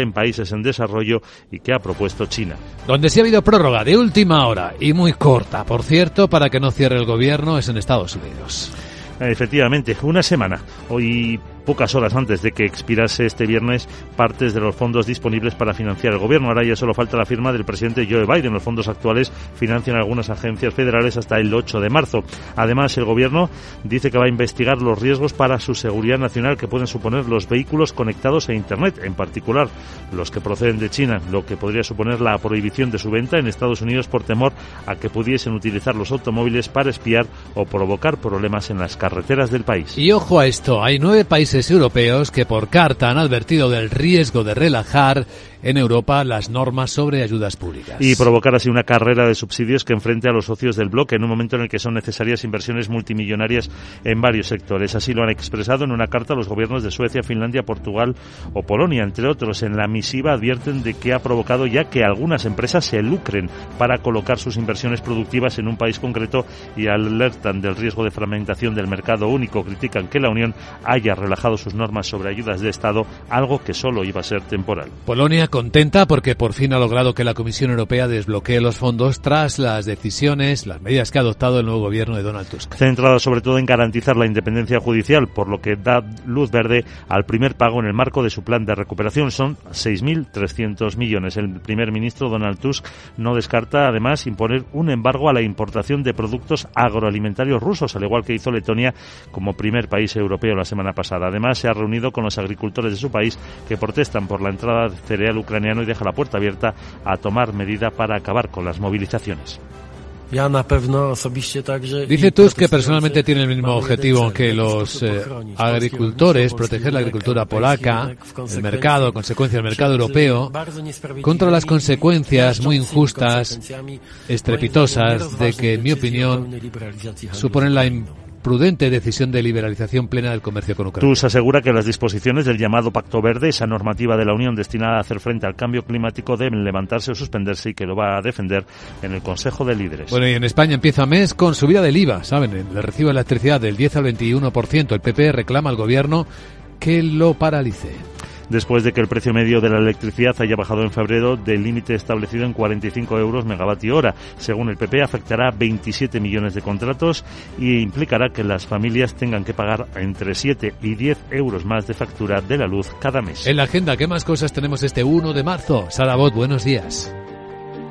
en países en desarrollo y que ha propuesto China. Donde sí ha habido prórroga de última hora y muy corta, por cierto, para que no cierre el gobierno es en Estados Unidos. Efectivamente, una semana. Hoy pocas horas antes de que expirase este viernes partes de los fondos disponibles para financiar el gobierno. Ahora ya solo falta la firma del presidente Joe Biden. Los fondos actuales financian algunas agencias federales hasta el 8 de marzo. Además, el gobierno dice que va a investigar los riesgos para su seguridad nacional que pueden suponer los vehículos conectados a Internet, en particular los que proceden de China, lo que podría suponer la prohibición de su venta en Estados Unidos por temor a que pudiesen utilizar los automóviles para espiar o provocar problemas en las carreteras del país. Y ojo a esto, hay nueve países europeos que por carta han advertido del riesgo de relajar en Europa las normas sobre ayudas públicas. Y provocar así una carrera de subsidios que enfrente a los socios del bloque en un momento en el que son necesarias inversiones multimillonarias en varios sectores. Así lo han expresado en una carta los gobiernos de Suecia, Finlandia, Portugal o Polonia, entre otros. En la misiva advierten de que ha provocado ya que algunas empresas se lucren para colocar sus inversiones productivas en un país concreto y alertan del riesgo de fragmentación del mercado único. Critican que la Unión haya relajado sus normas sobre ayudas de Estado, algo que solo iba a ser temporal. Polonia contenta porque por fin ha logrado que la Comisión Europea desbloquee los fondos tras las decisiones, las medidas que ha adoptado el nuevo gobierno de Donald Tusk. Centrada sobre todo en garantizar la independencia judicial, por lo que da luz verde al primer pago en el marco de su plan de recuperación. Son 6.300 millones. El primer ministro Donald Tusk no descarta además imponer un embargo a la importación de productos agroalimentarios rusos, al igual que hizo Letonia como primer país europeo la semana pasada. Además, se ha reunido con los agricultores de su país que protestan por la entrada de cereal ucraniano y deja la puerta abierta a tomar medida para acabar con las movilizaciones. Dice Tusk que personalmente tiene el mismo objetivo que los eh, agricultores, proteger la agricultura polaca, el mercado, consecuencia del mercado europeo, contra las consecuencias muy injustas, estrepitosas, de que, en mi opinión, suponen la prudente decisión de liberalización plena del comercio con Ucrania. TUS asegura que las disposiciones del llamado Pacto Verde, esa normativa de la Unión destinada a hacer frente al cambio climático, deben levantarse o suspenderse y que lo va a defender en el Consejo de Líderes. Bueno, y en España empieza mes con subida del IVA, ¿saben? El recibo de electricidad del 10 al 21%. El PP reclama al gobierno que lo paralice después de que el precio medio de la electricidad haya bajado en febrero del límite establecido en 45 euros megavatio hora. Según el PP, afectará 27 millones de contratos y implicará que las familias tengan que pagar entre 7 y 10 euros más de factura de la luz cada mes. En la agenda, ¿qué más cosas tenemos este 1 de marzo? Sara Bot, buenos días.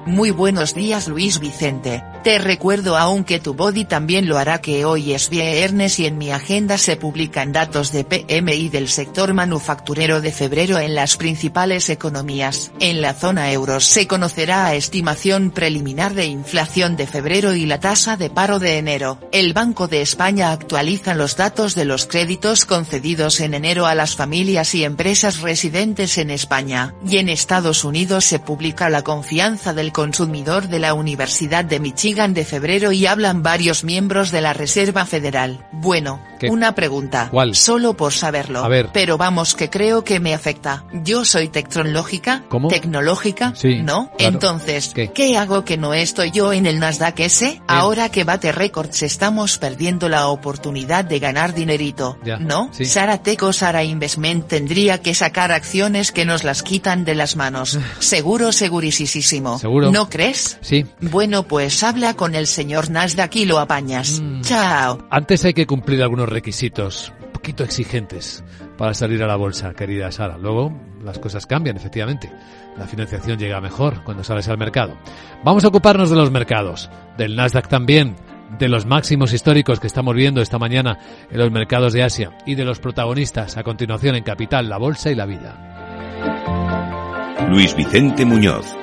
Muy buenos días Luis Vicente, te recuerdo aún que tu body también lo hará que hoy es viernes y en mi agenda se publican datos de PMI del sector manufacturero de febrero en las principales economías. En la zona euro se conocerá a estimación preliminar de inflación de febrero y la tasa de paro de enero. El Banco de España actualiza los datos de los créditos concedidos en enero a las familias y empresas residentes en España. Y en Estados Unidos se publica la confianza del consumidor de la Universidad de Michigan de febrero y hablan varios miembros de la Reserva Federal. Bueno, una pregunta. ¿Cuál? Solo por saberlo. A ver. Pero vamos que creo que me afecta. Yo soy tecnológica. ¿Cómo? Tecnológica. Sí, ¿No? claro. Entonces, ¿Qué? hago que no estoy yo en el Nasdaq ese? Ahora que bate récords estamos perdiendo la oportunidad de ganar dinerito. Ya, ¿No? sí. Sara Teco Sara Investment tendría que sacar acciones que nos las quitan de las manos. Seguro, segurísimo. Seguro. ¿No crees? Sí. Bueno, pues habla con el señor Nasdaq y lo apañas. Mm. Chao. Antes hay que cumplir algunos requisitos un poquito exigentes para salir a la bolsa, querida Sara. Luego las cosas cambian, efectivamente. La financiación llega mejor cuando sales al mercado. Vamos a ocuparnos de los mercados, del Nasdaq también, de los máximos históricos que estamos viendo esta mañana en los mercados de Asia y de los protagonistas a continuación en Capital, la Bolsa y la Vida. Luis Vicente Muñoz.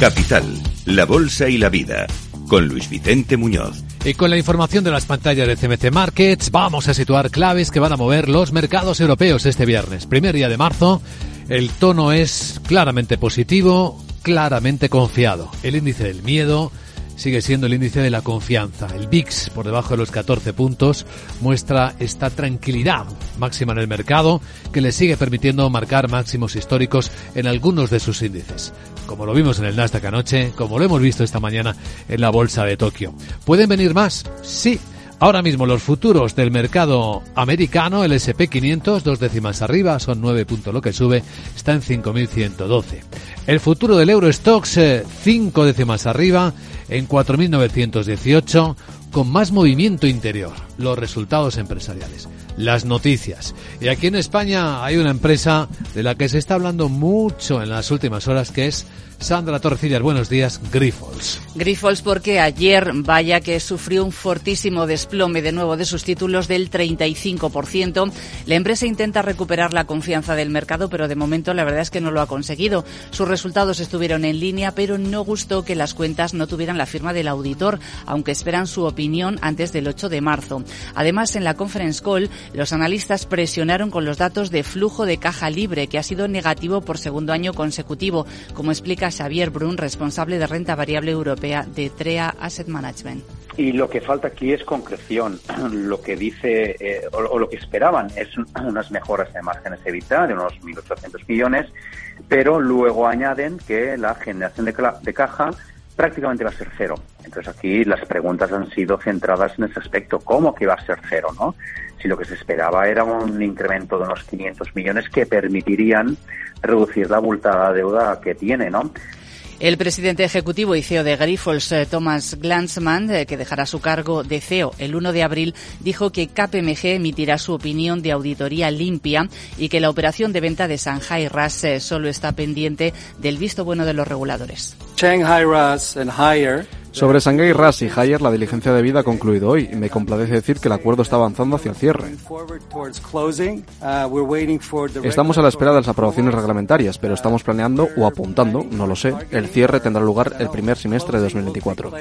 Capital, la Bolsa y la Vida, con Luis Vicente Muñoz. Y con la información de las pantallas de CMC Markets, vamos a situar claves que van a mover los mercados europeos este viernes. Primer día de marzo, el tono es claramente positivo, claramente confiado. El índice del miedo sigue siendo el índice de la confianza. El VIX, por debajo de los 14 puntos, muestra esta tranquilidad máxima en el mercado que le sigue permitiendo marcar máximos históricos en algunos de sus índices. Como lo vimos en el Nasdaq anoche, como lo hemos visto esta mañana en la bolsa de Tokio. ¿Pueden venir más? Sí. Ahora mismo los futuros del mercado americano, el SP500, dos décimas arriba, son 9 puntos lo que sube, está en 5.112. El futuro del Eurostox, 5 décimas arriba, en 4.918, con más movimiento interior, los resultados empresariales, las noticias. Y aquí en España hay una empresa de la que se está hablando mucho en las últimas horas, que es Sandra Torcillas, buenos días, Grifols. Grifols porque ayer, vaya que sufrió un fortísimo desplome de nuevo de sus títulos del 35%. La empresa intenta recuperar la confianza del mercado, pero de momento la verdad es que no lo ha conseguido. Sus resultados estuvieron en línea, pero no gustó que las cuentas no tuvieran la firma del auditor, aunque esperan su opinión antes del 8 de marzo. Además, en la conference call, los analistas presionaron con los datos de flujo de caja libre, que ha sido negativo por segundo año consecutivo, como explica Xavier Brun, responsable de renta variable europea de TREA Asset Management. Y lo que falta aquí es concreción. Lo que dice eh, o, lo que esperaban es unas mejoras de márgenes EBITDA de unos 1.800 millones, pero luego añaden que la generación de caja prácticamente va a ser cero. Entonces aquí las preguntas han sido centradas en ese aspecto. ¿Cómo que va a ser cero? ¿no? Si lo que se esperaba era un incremento de unos 500 millones que permitirían reducir la abultada deuda que tiene, ¿no? El presidente ejecutivo y CEO de Grifols, eh, Thomas Glanzmann, eh, que dejará su cargo de CEO el 1 de abril, dijo que KPMG emitirá su opinión de auditoría limpia y que la operación de venta de Shanghai RAS eh, solo está pendiente del visto bueno de los reguladores. Shanghai and Higher sobre Shanghai RAS y la diligencia de vida ha concluido hoy y me complace decir que el acuerdo está avanzando hacia el cierre. Estamos a la espera de las aprobaciones reglamentarias, pero estamos planeando o apuntando, no lo sé, el cierre tendrá lugar el primer semestre de 2024.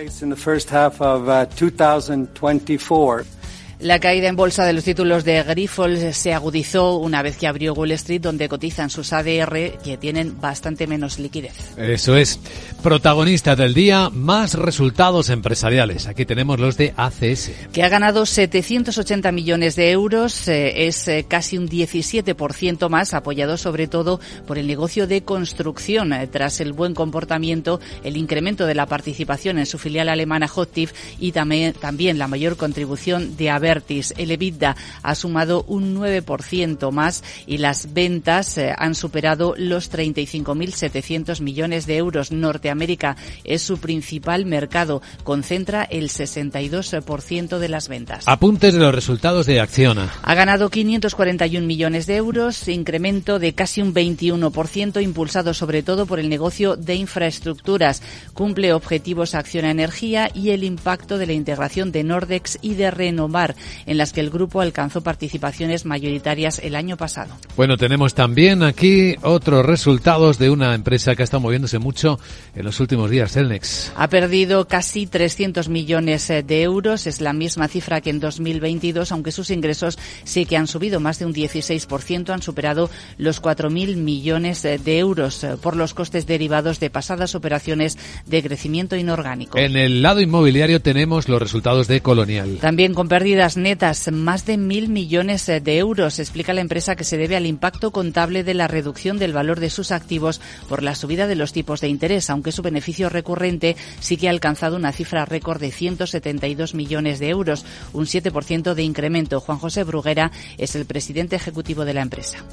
La caída en bolsa de los títulos de Grifols se agudizó una vez que abrió Wall Street, donde cotizan sus ADR que tienen bastante menos liquidez. Eso es. Protagonista del día, más resultados empresariales. Aquí tenemos los de ACS. Que ha ganado 780 millones de euros, eh, es eh, casi un 17% más, apoyado sobre todo por el negocio de construcción. Eh, tras el buen comportamiento, el incremento de la participación en su filial alemana Hotiv y también, también la mayor contribución de Aver el EBITDA ha sumado un 9% más y las ventas eh, han superado los 35.700 millones de euros. Norteamérica es su principal mercado, concentra el 62% de las ventas. Apuntes de los resultados de Acciona. Ha ganado 541 millones de euros, incremento de casi un 21%, impulsado sobre todo por el negocio de infraestructuras. Cumple objetivos Acciona Energía y el impacto de la integración de Nordex y de Renovar en las que el grupo alcanzó participaciones mayoritarias el año pasado. Bueno, tenemos también aquí otros resultados de una empresa que ha estado moviéndose mucho en los últimos días, Celnex. Ha perdido casi 300 millones eh, de euros, es la misma cifra que en 2022, aunque sus ingresos sí que han subido más de un 16%, han superado los 4.000 millones eh, de euros eh, por los costes derivados de pasadas operaciones de crecimiento inorgánico. En el lado inmobiliario tenemos los resultados de Colonial. También con pérdidas netas, más de mil millones de euros, explica la empresa que se debe al impacto contable de la reducción del valor de sus activos por la subida de los tipos de interés, aunque su beneficio recurrente sí que ha alcanzado una cifra récord de 172 millones de euros, un 7% de incremento. Juan José Bruguera es el presidente ejecutivo de la empresa.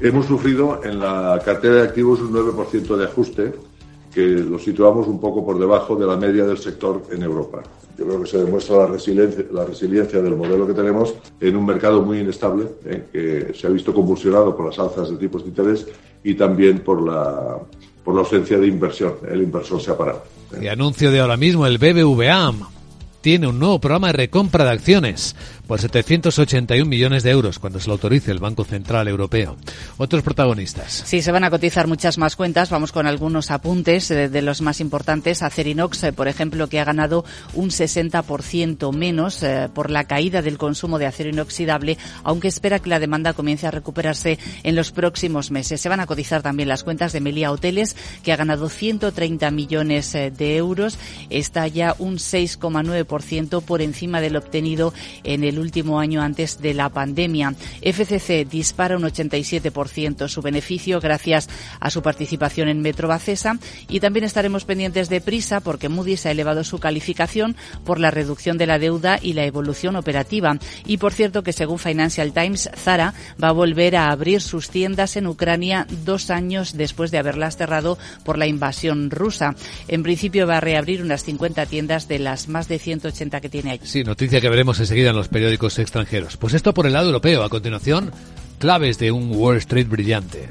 Hemos sufrido en la cartera de activos un 9% de ajuste, que lo situamos un poco por debajo de la media del sector en Europa. Yo creo que se demuestra la resiliencia, del modelo que tenemos en un mercado muy inestable, eh, que se ha visto convulsionado por las alzas de tipos de interés y también por la, por la ausencia de inversión. El inversor se ha parado. Y anuncio de ahora mismo, el BBVA tiene un nuevo programa de recompra de acciones por 781 millones de euros cuando se lo autorice el Banco Central Europeo. Otros protagonistas. Sí, se van a cotizar muchas más cuentas. Vamos con algunos apuntes de, los más importantes. Acerinox, eh, por ejemplo, que ha ganado un 60% menos eh, por la caída del consumo de acero inoxidable, aunque espera que la demanda comience a recuperarse en los próximos meses. Se van a cotizar también las cuentas de Melia Hoteles, que ha ganado 130 millones eh, de euros. Está ya un 6,9% por encima del obtenido en el el último año antes de la pandemia. FCC dispara un 87% su beneficio gracias a su participación en Metro Bacesa y también estaremos pendientes de Prisa porque Moody's ha elevado su calificación por la reducción de la deuda y la evolución operativa. Y por cierto que según Financial Times, Zara va a volver a abrir sus tiendas en Ucrania dos años después de haberlas cerrado por la invasión rusa. En principio va a reabrir unas 50 tiendas de las más de 180 que tiene allí. Sí, noticia que veremos enseguida en los periódicos extranjeros. Pues esto por el lado europeo. A continuación, claves de un Wall Street brillante.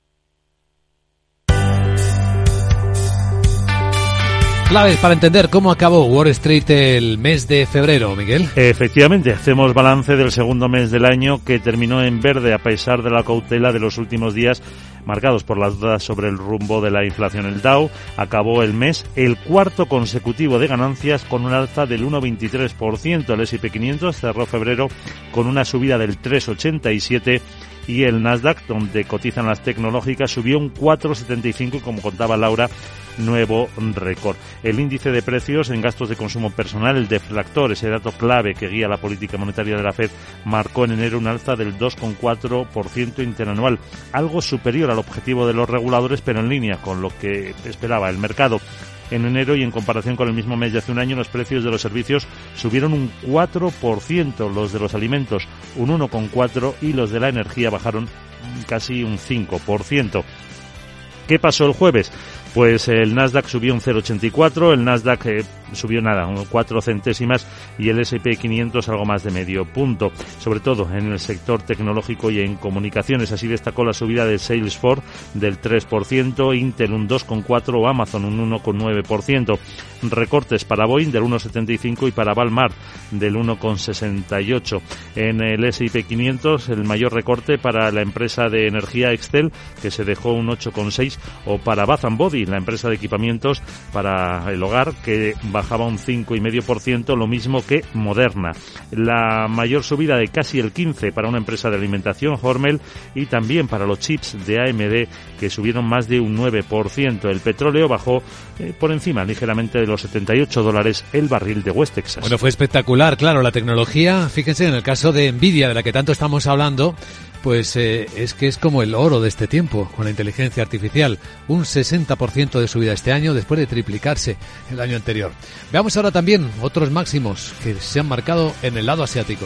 Claves para entender cómo acabó Wall Street el mes de febrero, Miguel. Efectivamente, hacemos balance del segundo mes del año que terminó en verde a pesar de la cautela de los últimos días marcados por las dudas sobre el rumbo de la inflación. El Dow acabó el mes el cuarto consecutivo de ganancias con un alza del 1,23%. El S&P 500 cerró febrero con una subida del 3,87% y el Nasdaq, donde cotizan las tecnológicas, subió un 4,75 como contaba Laura, nuevo récord. El índice de precios en gastos de consumo personal, el deflactor, ese dato clave que guía la política monetaria de la Fed, marcó en enero un alza del 2,4% interanual, algo superior al objetivo de los reguladores, pero en línea con lo que esperaba el mercado en enero y en comparación con el mismo mes de hace un año los precios de los servicios subieron un 4%, los de los alimentos un 1,4% y los de la energía bajaron casi un 5%. ¿Qué pasó el jueves? Pues el Nasdaq subió un 0,84, el Nasdaq eh, subió nada, un 4 centésimas y el S&P 500 algo más de medio punto. Sobre todo en el sector tecnológico y en comunicaciones. Así destacó la subida de Salesforce del 3%, Intel un 2,4 o Amazon un 1,9%. Recortes para Boeing del 1,75 y para Walmart del 1,68. En el S&P 500 el mayor recorte para la empresa de energía Excel que se dejó un 8,6 o para Bath Body la empresa de equipamientos para el hogar, que bajaba un 5,5%, lo mismo que Moderna. La mayor subida de casi el 15% para una empresa de alimentación, Hormel, y también para los chips de AMD, que subieron más de un 9%. El petróleo bajó eh, por encima ligeramente de los 78 dólares el barril de West Texas. Bueno, fue espectacular, claro, la tecnología. Fíjense en el caso de Nvidia, de la que tanto estamos hablando, pues eh, es que es como el oro de este tiempo, con la inteligencia artificial. Un 60% de subida este año después de triplicarse el año anterior. Veamos ahora también otros máximos que se han marcado en el lado asiático.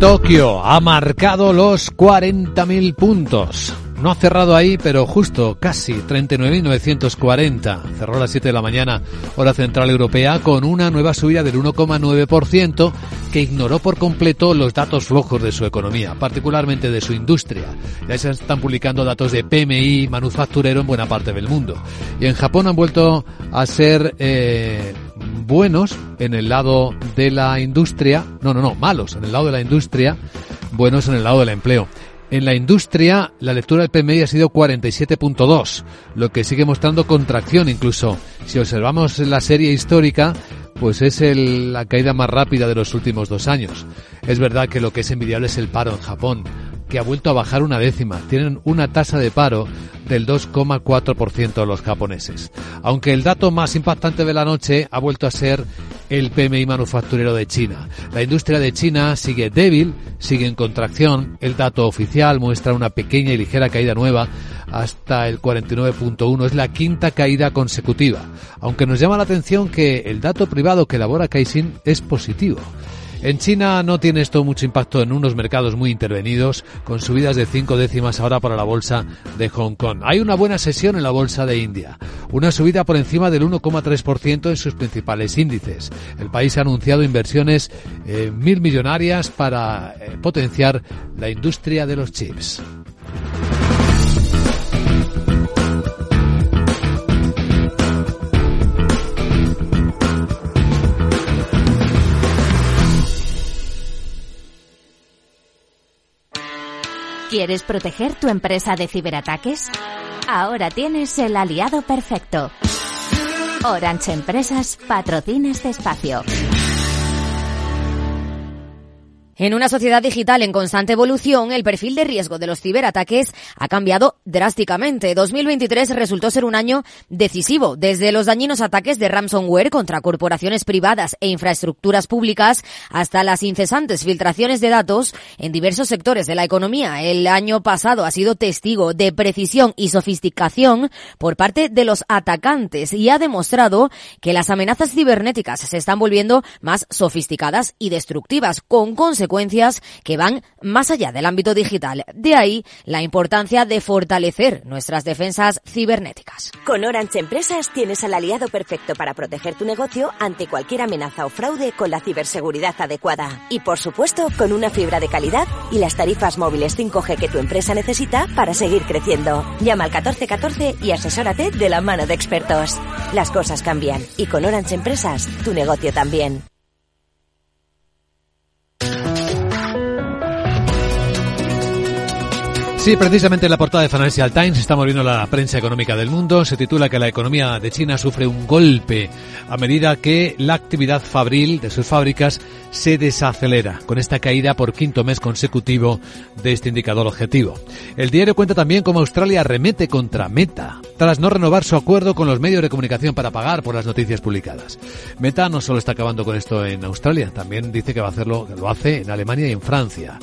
Tokio ha marcado los 40.000 puntos. No ha cerrado ahí, pero justo, casi 39.940. Cerró a las 7 de la mañana, hora central europea, con una nueva subida del 1,9% que ignoró por completo los datos flojos de su economía, particularmente de su industria. Ya se están publicando datos de PMI manufacturero en buena parte del mundo. Y en Japón han vuelto a ser eh, buenos en el lado de la industria, no, no, no, malos en el lado de la industria, buenos en el lado del empleo. En la industria, la lectura del PMI ha sido 47.2, lo que sigue mostrando contracción incluso. Si observamos la serie histórica, pues es la caída más rápida de los últimos dos años. Es verdad que lo que es envidiable es el paro en Japón, que ha vuelto a bajar una décima. Tienen una tasa de paro del 2,4% los japoneses. Aunque el dato más impactante de la noche ha vuelto a ser el PMI manufacturero de China. La industria de China sigue débil, sigue en contracción. El dato oficial muestra una pequeña y ligera caída nueva hasta el 49.1. Es la quinta caída consecutiva. Aunque nos llama la atención que el dato privado que elabora Caixin es positivo. En China no tiene esto mucho impacto en unos mercados muy intervenidos, con subidas de cinco décimas ahora para la bolsa de Hong Kong. Hay una buena sesión en la bolsa de India, una subida por encima del 1,3% en sus principales índices. El país ha anunciado inversiones eh, mil millonarias para eh, potenciar la industria de los chips. ¿Quieres proteger tu empresa de ciberataques? Ahora tienes el aliado perfecto. Orange Empresas patrocina este espacio. En una sociedad digital en constante evolución, el perfil de riesgo de los ciberataques ha cambiado drásticamente. 2023 resultó ser un año decisivo, desde los dañinos ataques de ransomware contra corporaciones privadas e infraestructuras públicas hasta las incesantes filtraciones de datos en diversos sectores de la economía. El año pasado ha sido testigo de precisión y sofisticación por parte de los atacantes y ha demostrado que las amenazas cibernéticas se están volviendo más sofisticadas y destructivas, con consecuencias que van más allá del ámbito digital. De ahí la importancia de fortalecer nuestras defensas cibernéticas. Con Orange Empresas tienes al aliado perfecto para proteger tu negocio ante cualquier amenaza o fraude con la ciberseguridad adecuada. Y por supuesto, con una fibra de calidad y las tarifas móviles 5G que tu empresa necesita para seguir creciendo. Llama al 1414 y asesórate de la mano de expertos. Las cosas cambian y con Orange Empresas tu negocio también. Sí, precisamente en la portada de Financial Times estamos viendo la prensa económica del mundo. Se titula que la economía de China sufre un golpe a medida que la actividad fabril de sus fábricas se desacelera, con esta caída por quinto mes consecutivo de este indicador objetivo. El diario cuenta también cómo Australia remete contra Meta, tras no renovar su acuerdo con los medios de comunicación para pagar por las noticias publicadas. Meta no solo está acabando con esto en Australia, también dice que va a hacerlo, lo hace en Alemania y en Francia.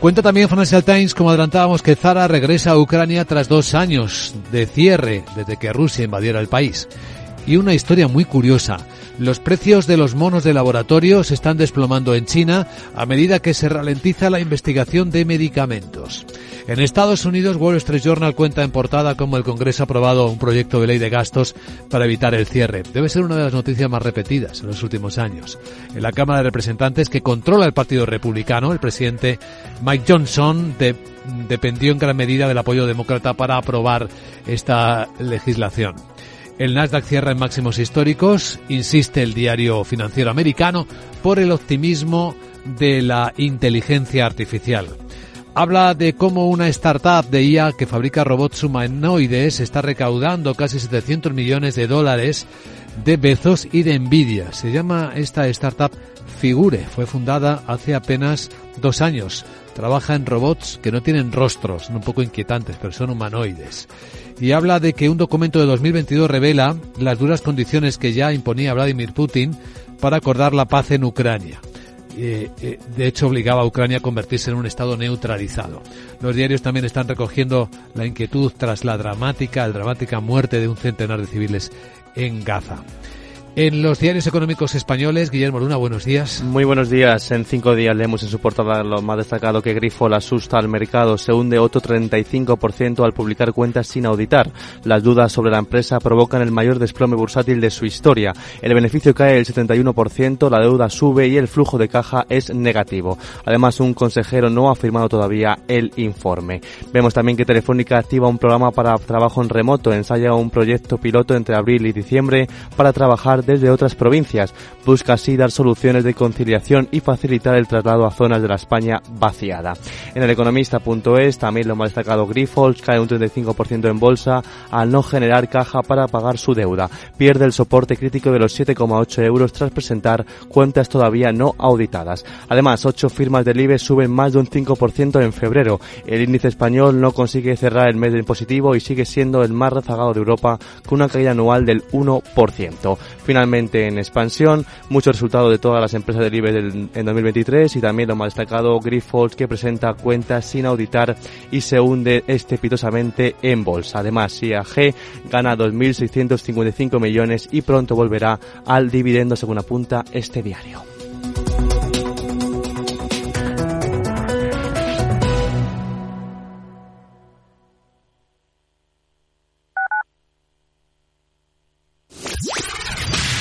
Cuenta también Financial Times, como adelantábamos, que Zara regresa a Ucrania tras dos años de cierre desde que Rusia invadiera el país. Y una historia muy curiosa. Los precios de los monos de laboratorio se están desplomando en China a medida que se ralentiza la investigación de medicamentos. En Estados Unidos, Wall Street Journal cuenta en portada cómo el Congreso ha aprobado un proyecto de ley de gastos para evitar el cierre. Debe ser una de las noticias más repetidas en los últimos años. En la Cámara de Representantes, que controla el Partido Republicano, el presidente Mike Johnson dependió en gran medida del apoyo demócrata para aprobar esta legislación. El Nasdaq cierra en máximos históricos, insiste el diario financiero americano, por el optimismo de la inteligencia artificial. Habla de cómo una startup de IA que fabrica robots humanoides está recaudando casi 700 millones de dólares de Bezos y de Nvidia. Se llama esta startup Figure. Fue fundada hace apenas dos años. Trabaja en robots que no tienen rostros, un poco inquietantes, pero son humanoides y habla de que un documento de 2022 revela las duras condiciones que ya imponía Vladimir Putin para acordar la paz en Ucrania. Eh, eh, de hecho, obligaba a Ucrania a convertirse en un Estado neutralizado. Los diarios también están recogiendo la inquietud tras la dramática, la dramática muerte de un centenar de civiles en Gaza. En los diarios económicos españoles, Guillermo Luna, buenos días. Muy buenos días. En cinco días leemos en su portada lo más destacado que Grifo la asusta al mercado. Se hunde otro 35% al publicar cuentas sin auditar. Las dudas sobre la empresa provocan el mayor desplome bursátil de su historia. El beneficio cae el 71%, la deuda sube y el flujo de caja es negativo. Además, un consejero no ha firmado todavía el informe. Vemos también que Telefónica activa un programa para trabajo en remoto. Ensaya un proyecto piloto entre abril y diciembre para trabajar trabajar desde otras provincias. Busca así dar soluciones de conciliación y facilitar el traslado a zonas de la España vaciada. En el economista.es también lo más destacado Grifols cae un 35% en bolsa al no generar caja para pagar su deuda. Pierde el soporte crítico de los 7,8 euros tras presentar cuentas todavía no auditadas. Además, ocho firmas del IBE suben más de un 5% en febrero. El índice español no consigue cerrar el mes en positivo y sigue siendo el más rezagado de Europa con una caída anual del 1%. Finalmente, en expansión, muchos resultados de todas las empresas del IBE en 2023 y también lo más destacado Grifols que presenta cuentas sin auditar y se hunde estrepitosamente en bolsa. Además, IAG gana 2.655 millones y pronto volverá al dividendo según apunta este diario.